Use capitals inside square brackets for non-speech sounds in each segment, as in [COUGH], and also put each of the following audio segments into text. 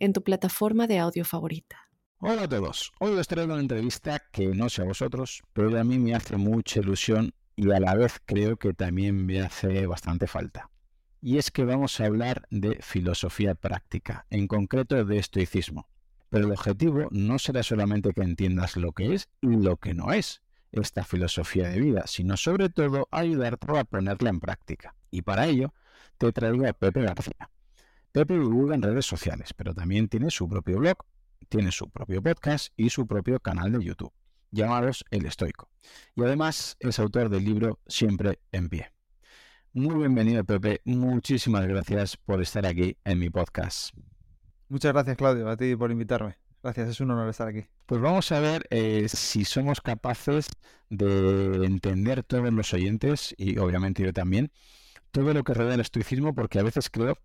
en tu plataforma de audio favorita. Hola a todos. Hoy les traigo una entrevista que no sé a vosotros, pero a mí me hace mucha ilusión y a la vez creo que también me hace bastante falta. Y es que vamos a hablar de filosofía práctica, en concreto de estoicismo. Pero el objetivo no será solamente que entiendas lo que es y lo que no es esta filosofía de vida, sino sobre todo ayudarte a ponerla en práctica. Y para ello te traigo a Pepe García. Pepe divulga en redes sociales, pero también tiene su propio blog tiene su propio podcast y su propio canal de YouTube, llamados El Estoico. Y además es autor del libro Siempre en pie. Muy bienvenido, Pepe. Muchísimas gracias por estar aquí en mi podcast. Muchas gracias, Claudio, a ti por invitarme. Gracias, es un honor estar aquí. Pues vamos a ver eh, si somos capaces de entender todos los oyentes, y obviamente yo también, todo lo que rodea el estoicismo, porque a veces creo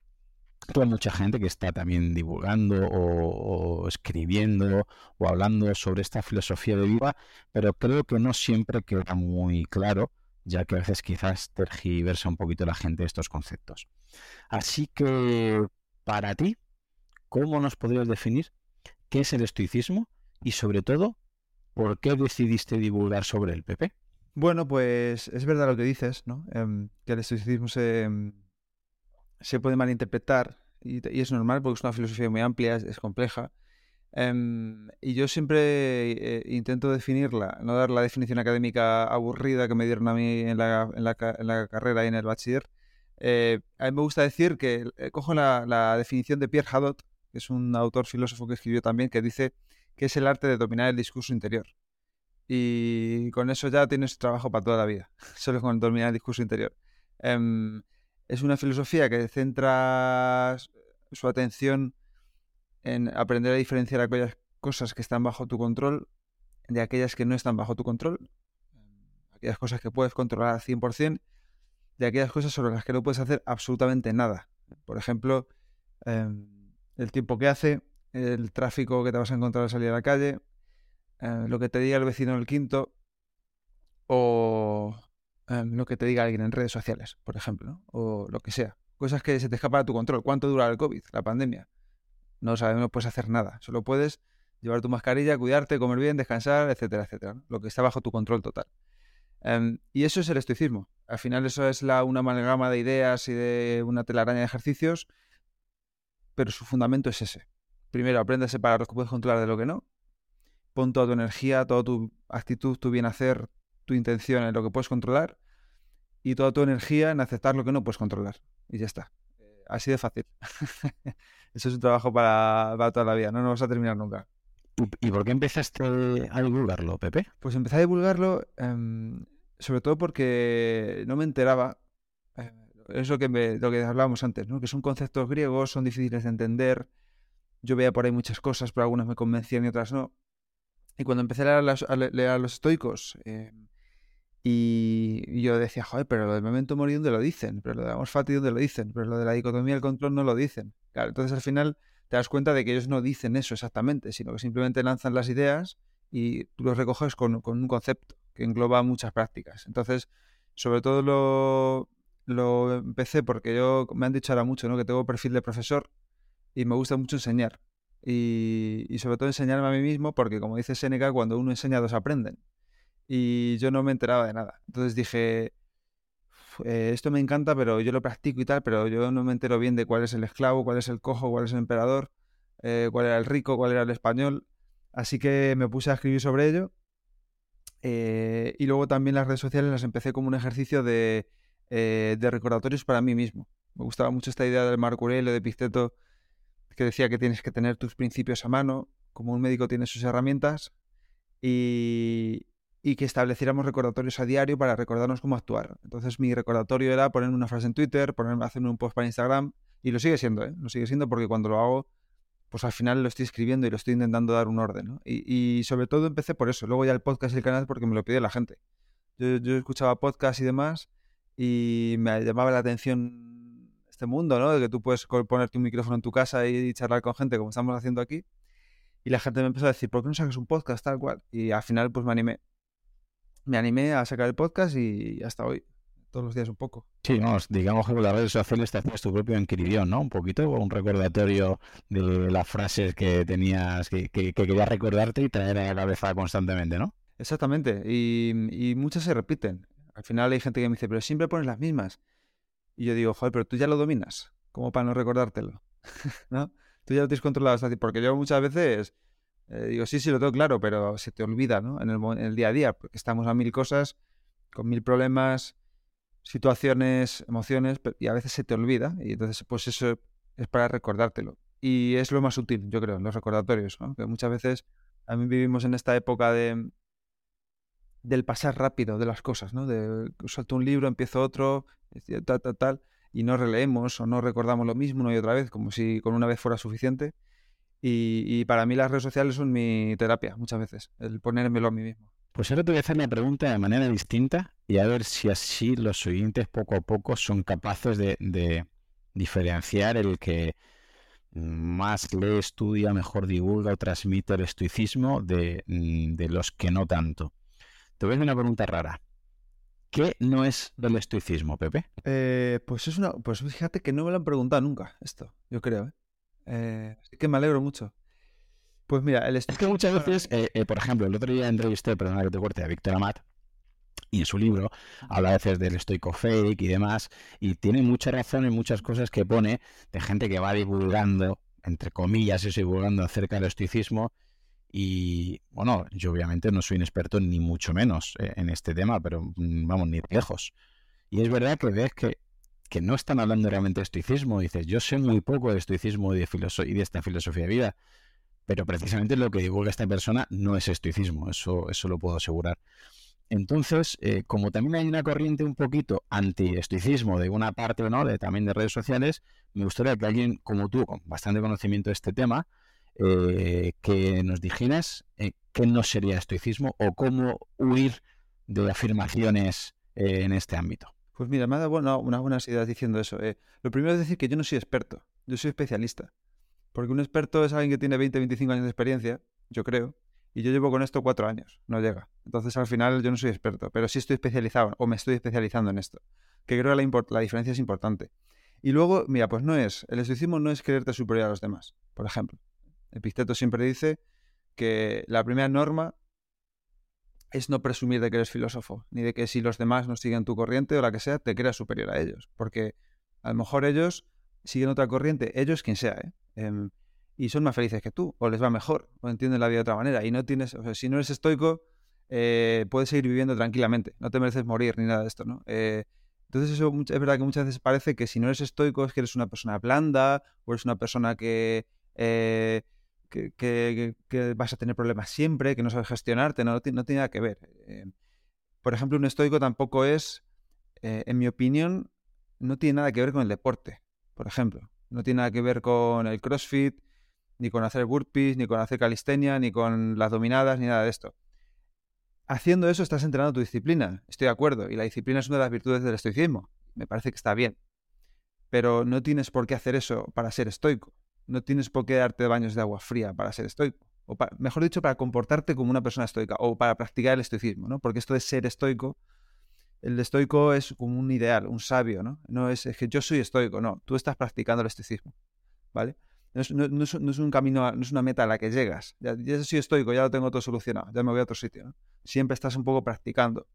hay mucha gente que está también divulgando o, escribiendo o hablando sobre esta filosofía de vida, pero creo que no siempre queda muy claro, ya que a veces quizás tergiversa un poquito la gente estos conceptos. Así que, para ti, ¿cómo nos podrías definir qué es el estoicismo y sobre todo, por qué decidiste divulgar sobre el PP? Bueno, pues es verdad lo que dices, ¿no? Em, que el estoicismo se em, se puede malinterpretar y, es normal porque es una filosofía muy amplia, es, compleja. Em, y yo siempre eh, intento definirla, no dar la definición académica aburrida que me dieron a mí en la, en la, en la carrera y en el bachiller. Eh, a mí me gusta decir que eh, cojo la, la, definición de Pierre Hadot, que es un autor filósofo que escribió también, que dice que es el arte de dominar el discurso interior. Y con eso ya tienes trabajo para toda la vida, [LAUGHS] solo con dominar el discurso interior. Em, es una filosofía que centra su atención en aprender a diferenciar aquellas cosas que están bajo tu control de aquellas que no están bajo tu control, aquellas cosas que puedes controlar al 100%, de aquellas cosas sobre las que no puedes hacer absolutamente nada. Por ejemplo, em, el tiempo que hace, el tráfico que te vas a encontrar al salir a la calle, eh, lo que te diga el vecino del quinto, o Em, lo que te diga alguien en redes sociales, por ejemplo, o lo que sea. Cosas que se te escapan a tu control. ¿Cuánto dura el COVID, la pandemia? No sabes, no puedes hacer nada. Solo puedes llevar tu mascarilla, cuidarte, comer bien, descansar, etcétera, etcétera. Lo que está bajo tu control total. Em, y eso es el estoicismo. Al final eso es la, una amalgama de ideas y de una telaraña de ejercicios, pero su fundamento es ese. Primero, aprende a separar lo que puedes controlar de lo que no. Pon toda tu energía, toda tu actitud, tu bien hacer, tu intención en lo que puedes controlar y toda tu energía en aceptar lo que no puedes controlar. Y ya está. Eh, así de fácil. [LAUGHS] Eso es un trabajo para, toda la vida, no nos vamos a terminar nunca. ¿Y por qué empezaste a divulgarlo, Pepe? Pues empecé a divulgarlo em, sobre todo porque no me enteraba. Eh, es lo que, lo que hablábamos antes, ¿no? que son conceptos griegos, son difíciles de entender. Yo veía por ahí muchas cosas, pero algunas me convencían y otras no. Y cuando empecé a leer a, los estoicos, em, y yo decía, joder, pero lo del momento morir, ¿dónde lo dicen? Pero lo de fati, ¿dónde lo dicen? Pero lo de la dicotomía del control no lo dicen. Entonces al final te das cuenta de que ellos no dicen eso exactamente, sino que simplemente lanzan las ideas y tú los recoges con, un concepto que engloba muchas prácticas. Entonces, sobre todo lo, lo empecé porque yo me han dicho ahora mucho, ¿no? Que tengo perfil de profesor y me gusta mucho enseñar. Y, y sobre todo enseñarme a mí mismo porque, como dice Seneca, cuando uno enseña, dos aprenden y yo no me enteraba de nada. Entonces dije, eh, esto me encanta, pero yo lo practico y tal, pero yo no me entero bien de cuál es el esclavo, cuál es el cojo, cuál es el emperador, eh, cuál era el rico, cuál era el español. Así que me puse a escribir sobre ello. Eh, y luego también las redes sociales las empecé como un ejercicio de, de recordatorios para mí mismo. Me gustaba mucho esta idea del Marco Aurelio, de Pisteto, que decía que tienes que tener tus principios a mano, como un médico tiene sus herramientas. Y, y que estableciéramos recordatorios a diario para recordarnos cómo actuar. Entonces mi recordatorio era ponerme una frase en Twitter, ponerme, hacerme un post para Instagram, y lo sigue siendo, ¿eh? Lo sigue siendo porque cuando lo hago, pues al final lo estoy escribiendo y lo estoy intentando dar un orden. Y, sobre todo empecé por eso. Luego ya el podcast y el canal porque me lo pide la gente. Yo, escuchaba podcast y demás y me llamaba la atención este mundo, ¿no? De que tú puedes ponerte un micrófono en tu casa y charlar con gente como estamos haciendo aquí. Y la gente me empezó a decir, ¿por qué no sacas un podcast tal cual? Y al final pues me animé. Me animé a sacar el podcast y hasta hoy todos los días un poco. Sí, vamos, digamos que con las redes sociales te hacías tu propio encribión, ¿no? Un poquito, un recordatorio de las frases que tenías, que, que, querías recordarte y traer a la cabeza constantemente, ¿no? Exactamente, y, muchas se repiten. Al final hay gente que me dice, pero siempre pones las mismas. Y yo digo, joder, pero tú ya lo dominas, como para no recordártelo, [LAUGHS] ¿no? Tú ya lo tienes controlado, porque yo muchas veces eh, digo, sí, sí, lo tengo claro, pero se te olvida, ¿no? En el, en el día a día, porque estamos a mil cosas, con mil problemas, situaciones, emociones, y a veces se te olvida, y entonces pues eso es para recordártelo. Y es lo más útil, yo creo, los recordatorios, que muchas veces a mí vivimos en esta época de del pasar rápido de las cosas, ¿no? De suelto un libro, empiezo otro, tal, tal, tal, y no releemos o no recordamos lo mismo una y otra vez, como si con una vez fuera suficiente. Y, y para mí las redes sociales son mi terapia, muchas veces, el ponérmelo a mí mismo. Pues ahora te voy a hacer la pregunta de manera distinta y a ver si así los oyentes poco a poco son capaces de, diferenciar el que más lee, estudia, mejor divulga o transmite el estoicismo de, mm, los que no tanto. Te voy a hacer una pregunta rara. ¿Qué no es del estoicismo, Pepe? Eh, pues es una, pues fíjate que no me lo han preguntado nunca esto, yo creo. ¿eh? Eh, así que me alegro mucho. Pues mira, el Es que muchas [LAUGHS] veces, eh, eh, por ejemplo, el otro día entrevisté, perdona que te corte, a Víctor Amat, y en su libro habla a veces del estoico fake y demás, y tiene mucha razón en muchas cosas que pone de gente que va divulgando, entre comillas, eso divulgando acerca del estoicismo. Y bueno, yo obviamente no soy un experto ni mucho menos eh, en este tema, pero mm, vamos, ni lejos. Y es verdad que ves que, que no están hablando realmente de estoicismo. Dices, yo sé muy poco de estoicismo y de, y de esta filosofía de vida pero precisamente lo que divulga esta persona no es estoicismo, eso, eso lo puedo asegurar. Entonces, eh, como también hay una corriente un poquito anti-estoicismo de una parte o no, de, también de redes sociales, me gustaría que alguien como tú, con bastante conocimiento de este tema, eh, que nos dijeras eh, qué no sería estoicismo o cómo huir de afirmaciones en este ámbito. Pues mira, me ha dado unas buenas ideas diciendo eso. lo primero es decir que yo no soy experto, yo soy especialista. Porque un experto es alguien que tiene 20, 25 años de experiencia, yo creo, y yo llevo con esto cuatro años, no llega. Entonces al final yo no soy experto, pero sí estoy especializado o me estoy especializando en esto, que creo que la, la diferencia es importante. Y luego, mira, pues no es, el estoicismo no es creerte superior a los demás, por ejemplo. Epicteto siempre dice que la primera norma es no presumir de que eres filósofo, ni de que si los demás no siguen tu corriente o la que sea, te creas superior a ellos, porque a lo mejor ellos siguen otra corriente, ellos quien sea, ¿eh? Em, y son más felices que tú, o les va mejor, o entienden la vida de otra manera. Y no tienes, o sea, si no eres estoico, eh, puedes seguir viviendo tranquilamente, no te mereces morir ni nada de esto, ¿no? Eh, entonces eso es verdad que muchas veces parece que si no eres estoico es que eres una persona blanda, o eres una persona que, eh, que, vas a tener problemas siempre, que no sabes gestionarte, no, no, tiene, nada que ver. por ejemplo, un estoico tampoco es, en mi opinión, no tiene nada que ver con el deporte, por ejemplo. No tiene nada que ver con el CrossFit, ni con hacer burpees, ni con hacer calistenia, ni con las dominadas, ni nada de esto. Haciendo eso estás entrenando tu disciplina, estoy de acuerdo, y la disciplina es una de las virtudes del estoicismo. Me parece que está bien. Pero no tienes por qué hacer eso para ser estoico. No tienes por qué darte baños de agua fría para ser estoico. O mejor dicho, para comportarte como una persona estoica o para practicar el estoicismo, ¿no? Porque esto de ser estoico el estoico es como un ideal, un sabio, ¿no? No es, que yo soy estoico, no, tú estás practicando el estoicismo, ¿vale? No es, un camino, no es una meta a la que llegas. Ya, soy estoico, ya lo tengo todo solucionado, ya me voy a otro sitio, ¿no? Siempre estás un poco practicando.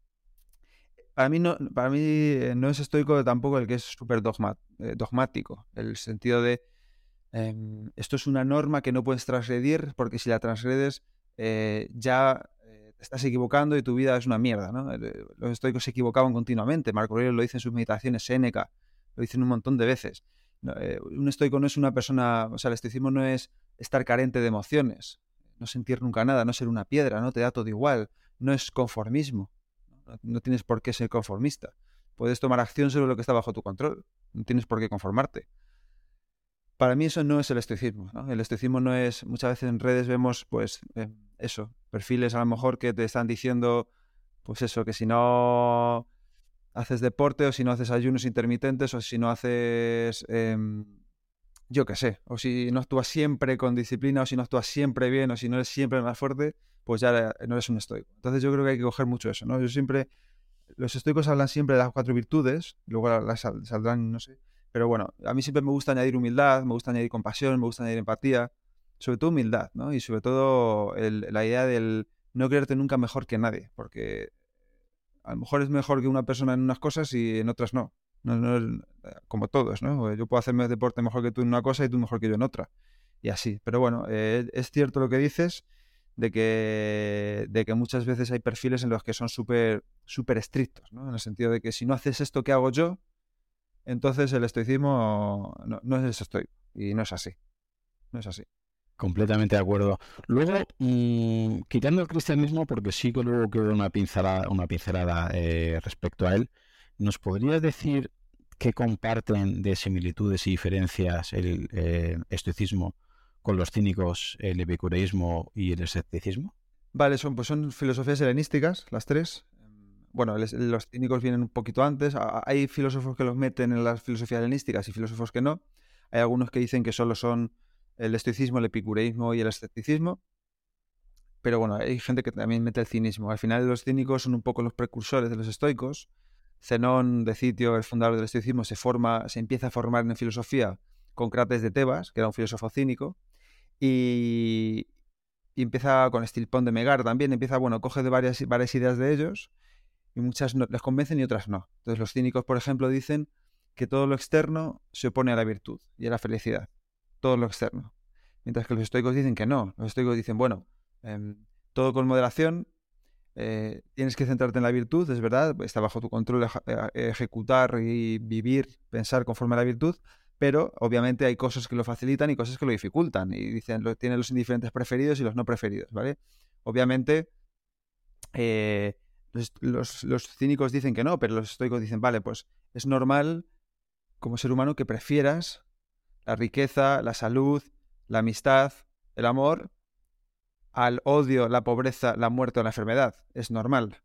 Para mí no, para mí eh, no es estoico tampoco el que es súper eh, dogmático, el sentido de em, esto es una norma que no puedes transgredir porque si la transgredes eh, ya estás equivocando y tu vida es una mierda, ¿no? Eh, los estoicos se equivocaban continuamente. Marco Aurelio lo dice en sus meditaciones, Séneca lo dicen un montón de veces. Eh, un estoico no es una persona, o sea, el estoicismo no es estar carente de emociones, no sentir nunca nada, no ser una piedra, no te da todo igual, no es conformismo. No, tienes por qué ser conformista. Puedes tomar acción sobre lo que está bajo tu control, no tienes por qué conformarte. Para mí eso no es el estoicismo. El estoicismo no es, muchas veces en redes vemos, pues, eh, eso, perfiles a lo mejor que te están diciendo, pues eso, que si no haces deporte o si no haces ayunos intermitentes o si no haces, em, yo qué sé, o si no actúas siempre con disciplina o si no actúas siempre bien o si no eres siempre más fuerte, pues ya no eres un estoico. Entonces yo creo que hay que coger mucho eso, ¿no? Yo siempre, los estoicos hablan siempre de las cuatro virtudes, luego las saldrán, no sé, pero bueno, a mí siempre me gusta añadir humildad, me gusta añadir compasión, me gusta añadir empatía, sobre todo humildad, ¿no? Y sobre todo la idea del no creerte nunca mejor que nadie, porque a lo mejor es mejor que una persona en unas cosas y en otras no. no, como todos, ¿no? Yo puedo hacerme deporte mejor que tú en una cosa y tú mejor que yo en otra. Y así. Pero bueno, eh, es cierto lo que dices de que, de que muchas veces hay perfiles en los que son súper súper estrictos, ¿no? En el sentido de que si no haces esto que hago yo, entonces el estoicismo no, no es estoico. Y no es así. No es así. Completamente de acuerdo. Luego, mm, quitando el cristianismo, porque sí que luego quedó una pincelada, una pincelada eh, respecto a él, ¿nos podrías decir qué comparten de similitudes y diferencias el eh, estoicismo con los cínicos, el epicureísmo y el escepticismo? Vale, son, pues son filosofías helenísticas, las tres bueno, los cínicos vienen un poquito antes. Hay filósofos que los meten en las filosofías helenísticas y filósofos que no. Hay algunos que dicen que solo son el estoicismo, el epicureísmo y el escepticismo. Pero bueno, hay gente que también mete el cinismo. Al final los cínicos son un poco los precursores de los estoicos. Zenón de Citio, el fundador del estoicismo, se forma, se empieza a formar en filosofía con Crates de Tebas, que era un filósofo cínico, y, empieza con Estilpón de Megar también, empieza, bueno, coge de varias, varias ideas de ellos y muchas les convencen y otras no. Entonces los cínicos, por ejemplo, dicen que todo lo externo se opone a la virtud y a la felicidad. Todo lo externo. Mientras que los estoicos dicen que no. Los estoicos dicen, bueno, em, todo con moderación, eh, tienes que centrarte en la virtud, es verdad, está bajo tu control eh, ejecutar y vivir, pensar conforme a la virtud, pero obviamente hay cosas que lo facilitan y cosas que lo dificultan. Y dicen, lo, tienen los indiferentes preferidos y los no preferidos, ¿vale? Obviamente, eh, los, cínicos dicen que no, pero los estoicos dicen, vale, pues es normal como ser humano que prefieras la riqueza, la salud, la amistad, el amor, al odio, la pobreza, la muerte o la enfermedad. Es normal.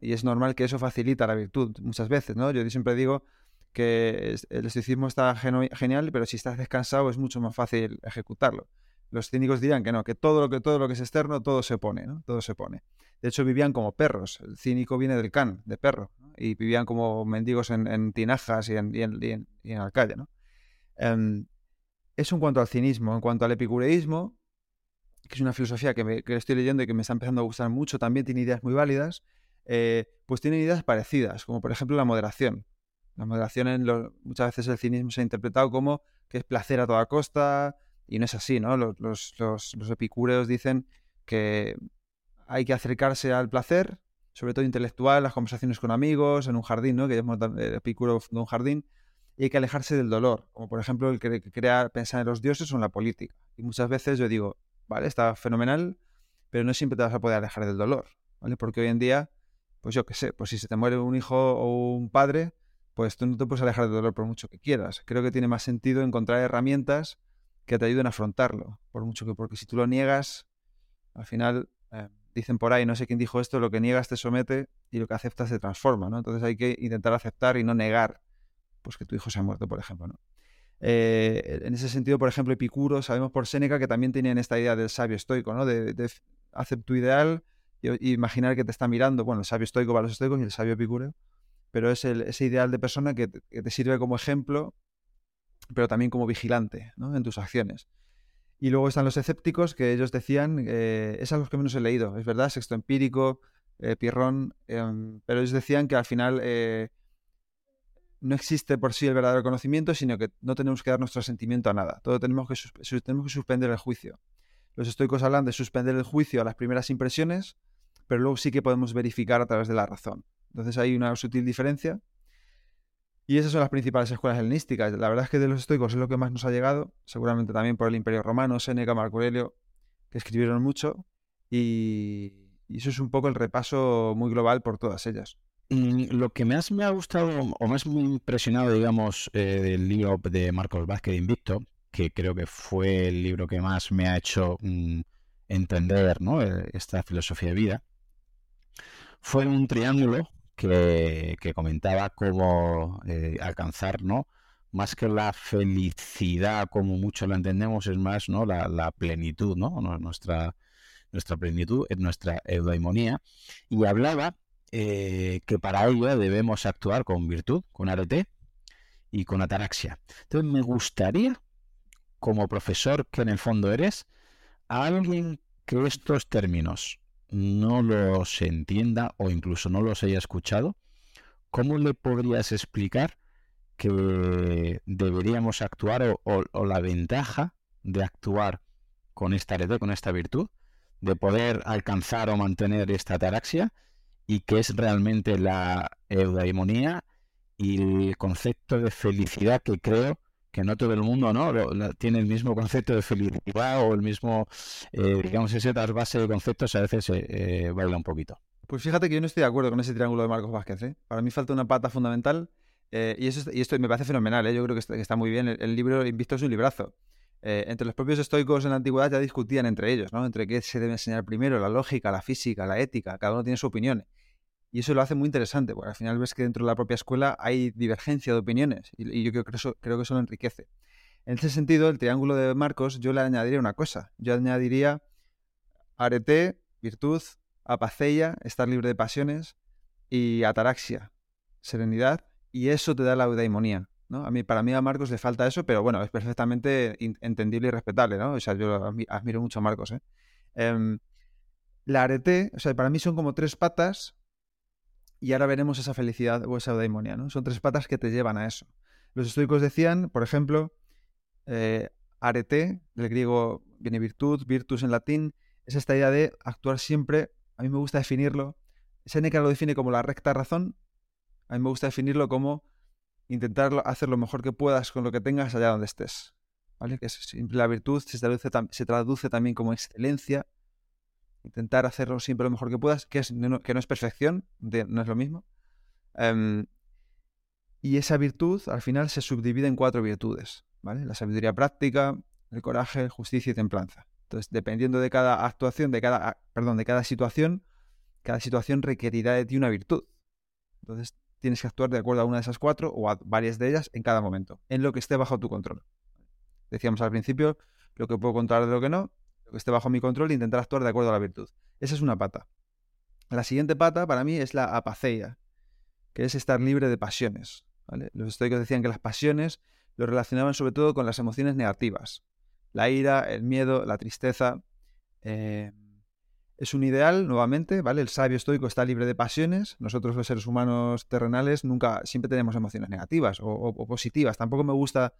Y es normal que eso facilita la virtud muchas veces, ¿no? Yo siempre digo que el estoicismo está genial, pero si estás descansado es mucho más fácil ejecutarlo. Los cínicos dirían que no, que todo lo que todo lo que es externo, todo se pone, ¿no? Todo se pone. De hecho, vivían como perros. El cínico viene del can, de perro. Y vivían como mendigos en, tinajas y en, la calle. ¿no? Em, eso en cuanto al cinismo. En cuanto al epicureísmo, que es una filosofía que, estoy leyendo y que me está empezando a gustar mucho, también tiene ideas muy válidas, eh, pues tienen ideas parecidas, como por ejemplo la moderación. La moderación muchas veces el cinismo se ha interpretado como que es placer a toda costa, y no es así, ¿no? Los, los, dicen que hay que acercarse al placer, sobre todo intelectual, las conversaciones con amigos, en un jardín, ¿no? Que llamamos Epicuro de un jardín, y hay que alejarse del dolor, como por ejemplo el que crea pensar en los dioses o en la política. Y muchas veces yo digo, vale, está fenomenal, pero no siempre te vas a poder alejar del dolor, ¿vale? Porque hoy en día, pues yo qué sé, pues si se te muere un hijo o un padre, pues tú no te puedes alejar del dolor por mucho que quieras. Creo que tiene más sentido encontrar herramientas que te ayuden a afrontarlo, por mucho que, porque si tú lo niegas, al final eh, dicen por ahí, no sé quién dijo esto, lo que niegas te somete y lo que aceptas te transforma, ¿no? Entonces hay que intentar aceptar y no negar pues que tu hijo se ha muerto, por ejemplo, ¿no? Eh, en ese sentido, por ejemplo, Epicuro, sabemos por Séneca que también tenían esta idea del sabio estoico, ¿no? De, hacer tu ideal y, imaginar que te está mirando, bueno, el sabio estoico para los estoicos y el sabio epicúreo, pero es ese ideal de persona que te, sirve como ejemplo, pero también como vigilante, ¿no? En tus acciones. Y luego están los escépticos, que ellos decían, eh, es a los que menos he leído, es verdad, Sexto Empírico, eh, Pirrón, em, pero ellos decían que al final eh, no existe por sí el verdadero conocimiento, sino que no tenemos que dar nuestro sentimiento a nada, todo tenemos que, tenemos que suspender el juicio. Los estoicos hablan de suspender el juicio a las primeras impresiones, pero luego sí que podemos verificar a través de la razón. Entonces hay una sutil diferencia y esas son las principales escuelas helenísticas. La verdad es que de los estoicos es lo que más nos ha llegado, seguramente también por el Imperio Romano, Séneca, Marco Aurelio, que escribieron mucho. Y, eso es un poco el repaso muy global por todas ellas. Lo que más me ha gustado o más me ha impresionado, digamos, eh, del libro de Marcos Vázquez de Invicto, que creo que fue el libro que más me ha hecho mm, entender ¿no? E, esta filosofía de vida, fue un triángulo que, comentaba cómo eh, alcanzar, ¿no? Más que la felicidad, como muchos la entendemos, es más ¿no? la, plenitud, ¿no? Nuestra, nuestra plenitud, nuestra eudaimonía. Y hablaba eh, que para ello debemos actuar con virtud, con arete y con ataraxia. Entonces me gustaría, como profesor que en el fondo eres, a alguien que estos términos no los entienda o incluso no los haya escuchado, ¿cómo le podrías explicar que deberíamos actuar o, la ventaja de actuar con esta red, con esta virtud, de poder alcanzar o mantener esta ataraxia y que es realmente la eudaimonía y el concepto de felicidad que creo que no todo el mundo no tiene el mismo concepto de felicidad o el mismo, eh, digamos, ese trasvase de conceptos a veces eh, eh, baila un poquito. Pues fíjate que yo no estoy de acuerdo con ese triángulo de Marcos Vázquez. Para mí falta una pata fundamental y, eso, y esto me parece fenomenal. Yo creo que está, muy bien. El, libro Invisto es un librazo. entre los propios estoicos en la antigüedad ya discutían entre ellos, ¿no? Entre qué se debe enseñar primero, la lógica, la física, la ética. Cada uno tiene su opinión. Y eso lo hace muy interesante, porque al final ves que dentro de la propia escuela hay divergencia de opiniones y, yo creo que, eso, creo que eso lo enriquece. En ese sentido, el triángulo de Marcos, yo le añadiría una cosa. Yo añadiría arete, virtud, apaceia, estar libre de pasiones, y ataraxia, serenidad, y eso te da la eudaimonía. ¿no? A mí, para mí a Marcos le falta eso, pero bueno, es perfectamente entendible y respetable, ¿no? O sea, yo admiro mucho a Marcos, ¿eh? Em, la arete, o sea, para mí son como tres patas y ahora veremos esa felicidad o esa eudaimonia, ¿no? Son tres patas que te llevan a eso. Los estoicos decían, por ejemplo, eh, arete, del griego viene virtud, virtus en latín, es esta idea de actuar siempre, a mí me gusta definirlo, Seneca lo define como la recta razón, a mí me gusta definirlo como intentar hacer lo mejor que puedas con lo que tengas allá donde estés. ¿Vale? Que es, la virtud se traduce, se traduce también como excelencia, intentar hacerlo siempre lo mejor que puedas, que, es, no, que no es perfección, no es lo mismo. Em, y esa virtud al final se subdivide en cuatro virtudes, ¿vale? La sabiduría práctica, el coraje, justicia y templanza. Entonces, dependiendo de cada actuación, de cada, perdón, de cada situación, cada situación requerirá de ti una virtud. Entonces, tienes que actuar de acuerdo a una de esas cuatro o a varias de ellas en cada momento, en lo que esté bajo tu control. Decíamos al principio lo que puedo controlar de lo que no, que esté bajo mi control e intentar actuar de acuerdo a la virtud. Esa es una pata. La siguiente pata para mí es la apaceia, que es estar libre de pasiones. Los estoicos decían que las pasiones lo relacionaban sobre todo con las emociones negativas. La ira, el miedo, la tristeza. Eh, es un ideal, nuevamente, ¿vale? El sabio estoico está libre de pasiones. Nosotros los seres humanos terrenales nunca, siempre tenemos emociones negativas o positivas. Tampoco me gusta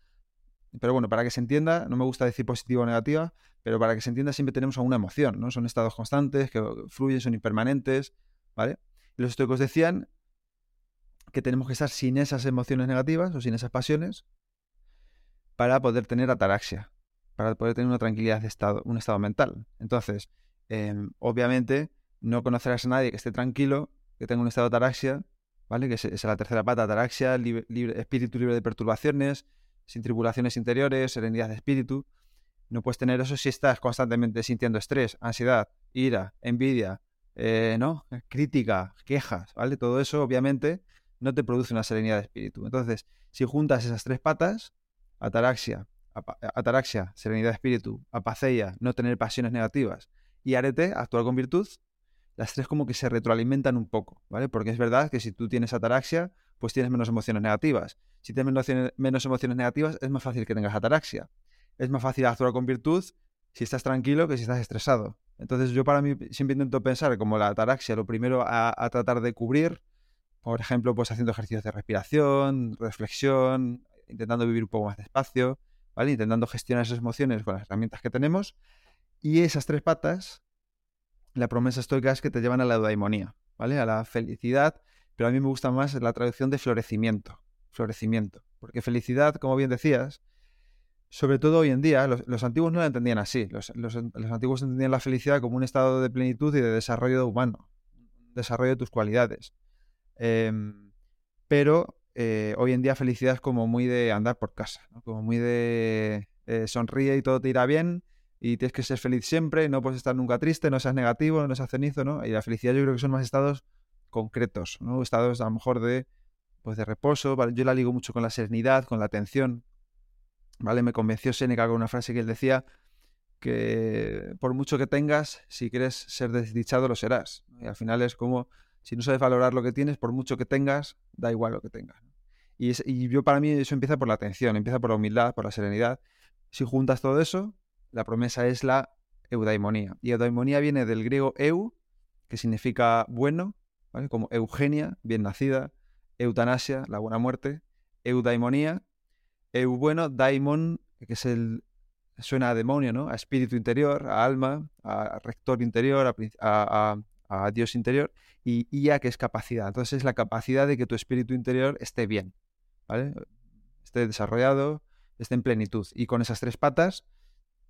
pero bueno, para que se entienda, no me gusta decir positiva o negativa, pero para que se entienda siempre tenemos alguna emoción, ¿no? Son estados constantes que fluyen, son impermanentes, ¿vale? los estoicos decían que tenemos que estar sin esas emociones negativas o sin esas pasiones para poder tener ataraxia, para poder tener una tranquilidad de estado, un estado mental. Entonces, em, obviamente, no conocerás a nadie que esté tranquilo, que tenga un estado de ataraxia, ¿vale? Que es, la tercera pata, ataraxia, espíritu libre de perturbaciones, sin tribulaciones interiores, serenidad de espíritu. No puedes tener eso si estás constantemente sintiendo estrés, ansiedad, ira, envidia, eh, ¿no? crítica, quejas, ¿vale? Todo eso obviamente no te produce una serenidad de espíritu. Entonces, si juntas esas tres patas, ataraxia, ataraxia, serenidad de espíritu, apaceia, no tener pasiones negativas, y arete, actuar con virtud, las tres como que se retroalimentan un poco, ¿vale? Porque es verdad que si tú tienes ataraxia, pues tienes menos emociones negativas. Si tienes menos, emociones negativas, es más fácil que tengas ataraxia. Es más fácil actuar con virtud si estás tranquilo que si estás estresado. Entonces yo para mí siempre intento pensar como la ataraxia, lo primero a, tratar de cubrir, por ejemplo, pues haciendo ejercicios de respiración, reflexión, intentando vivir un poco más despacio, ¿vale? Intentando gestionar esas emociones con las herramientas que tenemos. Y esas tres patas, la promesa estoica es que te llevan a la eudaimonía, ¿vale? A la felicidad pero a mí me gusta más la traducción de florecimiento, florecimiento, porque felicidad, como bien decías, sobre todo hoy en día, los, antiguos no la entendían así, los, antiguos entendían la felicidad como un estado de plenitud y de desarrollo humano, desarrollo de tus cualidades. Em, pero eh, hoy en día felicidad es como muy de andar por casa, como muy de eh, sonríe y todo te irá bien, y tienes que ser feliz siempre, no puedes estar nunca triste, no seas negativo, no seas cenizo, ¿no? Y la felicidad yo creo que son más estados concretos, ¿no? Estados a lo mejor de, pues de reposo, yo la ligo mucho con la serenidad, con la atención, ¿vale? Me convenció Seneca con una frase que él decía que por mucho que tengas, si quieres ser desdichado, lo serás. Y al final es como, si no sabes valorar lo que tienes, por mucho que tengas, da igual lo que tengas. Y, yo para mí eso empieza por la atención, empieza por la humildad, por la serenidad. Si juntas todo eso, la promesa es la eudaimonía. Y eudaimonía viene del griego eu, que significa bueno, como Eugenia, bien nacida, eutanasia, la buena muerte, eudaimonía, eu bueno, daimon, que es el, suena a demonio, ¿no? A espíritu interior, a alma, a rector interior, a, Dios interior, y IA, que es capacidad. Entonces es la capacidad de que tu espíritu interior esté bien, ¿vale? Esté desarrollado, esté en plenitud. Y con esas tres patas,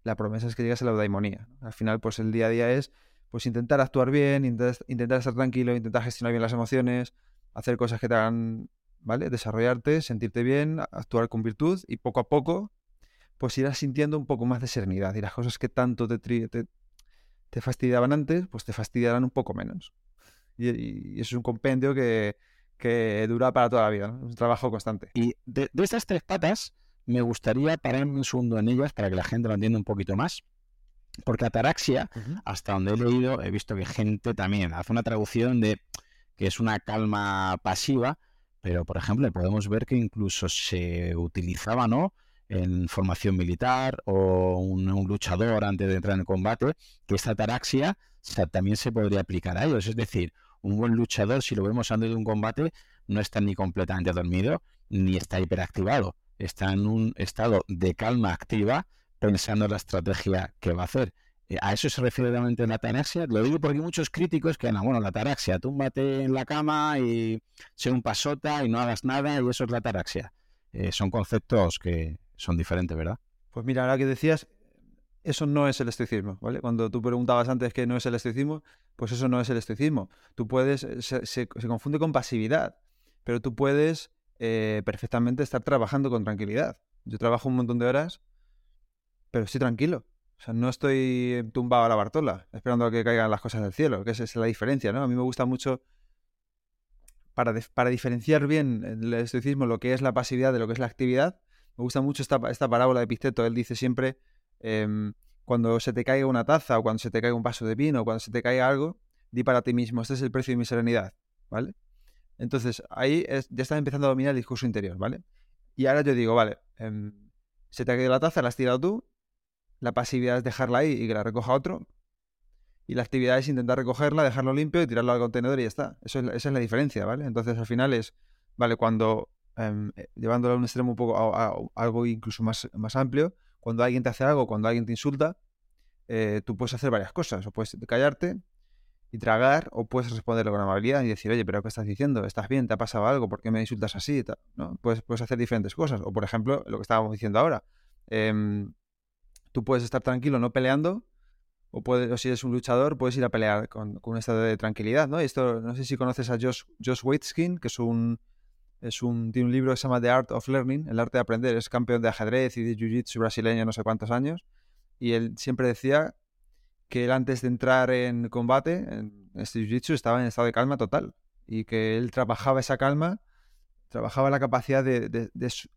la promesa es que llegas a la eudaimonía. Al final, pues el día a día es pues intentar actuar bien, intentar, estar tranquilo, intentar gestionar bien las emociones, hacer cosas que te hagan, ¿vale? Desarrollarte, sentirte bien, actuar con virtud y poco a poco pues irás sintiendo un poco más de serenidad y las cosas que tanto te, te, te fastidiaban antes, pues te fastidiarán un poco menos. Y, eso es un compendio que, que, dura para toda la vida, ¿no? es un trabajo constante. Y de, estas tres patas, me gustaría pararme un segundo en ellas para que la gente lo entienda un poquito más. Porque ataraxia, hasta donde he leído, he visto que gente también hace una traducción de que es una calma pasiva, pero por ejemplo podemos ver que incluso se utilizaba, ¿no? en formación militar o un, luchador antes de entrar en el combate, que esta ataraxia también se podría aplicar a ellos. Es decir, un buen luchador, si lo vemos antes de un combate, no está ni completamente dormido ni está hiperactivado. Está en un estado de calma activa pensando en la estrategia que va a hacer. Eh, ¿A eso se refiere realmente la ataraxia? Lo digo porque hay muchos críticos que, no, bueno, la ataraxia, túmbate en la cama y sé un pasota y no hagas nada y eso es la ataraxia. Eh, son conceptos que, son diferentes, ¿verdad? Pues mira, ahora que decías, eso no es el estoicismo, ¿vale? Cuando tú preguntabas antes qué no es el estoicismo, pues eso no es el estoicismo. Tú puedes, se, confunde con pasividad, pero tú puedes eh, perfectamente estar trabajando con tranquilidad. Yo trabajo un montón de horas, pero estoy tranquilo. O sea, no estoy tumbado a la Bartola, esperando a que caigan las cosas del cielo, que esa es la diferencia, ¿no? A mí me gusta mucho, para, para diferenciar bien el estoicismo, lo que es la pasividad de lo que es la actividad, me gusta mucho esta, esta parábola de Pisteto. Él dice siempre, em, cuando se te caiga una taza o cuando se te caiga un vaso de vino o cuando se te caiga algo, di para ti mismo, este es el precio de mi serenidad, ¿vale? Entonces, ahí ya está empezando a dominar el discurso interior, ¿vale? Y ahora yo digo, vale, em, se te ha caído la taza, la has tirado tú, la pasividad es dejarla ahí y que la recoja otro, y la actividad es intentar recogerla, dejarlo limpio y tirarlo al contenedor y ya está. Eso esa es la diferencia, ¿vale? Entonces, al final es, vale, cuando Em, eh, llevándolo a un extremo un poco a, algo incluso más, más amplio, cuando alguien te hace algo, cuando alguien te insulta, eh, tú puedes hacer varias cosas. O puedes callarte y tragar, o puedes responderle con amabilidad y decir, oye, pero ¿qué estás diciendo? ¿Estás bien? ¿Te ha pasado algo? ¿Por qué me insultas así? ¿No? Puedes, puedes hacer diferentes cosas. O, por ejemplo, lo que estábamos diciendo ahora. Em, tú puedes estar tranquilo no peleando, o, puedes, o si eres un luchador, puedes ir a pelear con, un estado de tranquilidad, ¿no? Y esto, no sé si conoces a Josh, Josh Waitzkin, que es un es un, tiene un libro que se llama The Art of Learning, el arte de aprender. Es campeón de ajedrez y de jiu-jitsu brasileño no sé cuántos años. Y él siempre decía que él antes de entrar en combate, en este jiu-jitsu, estaba en estado de calma total. Y que él trabajaba esa calma, trabajaba la capacidad de,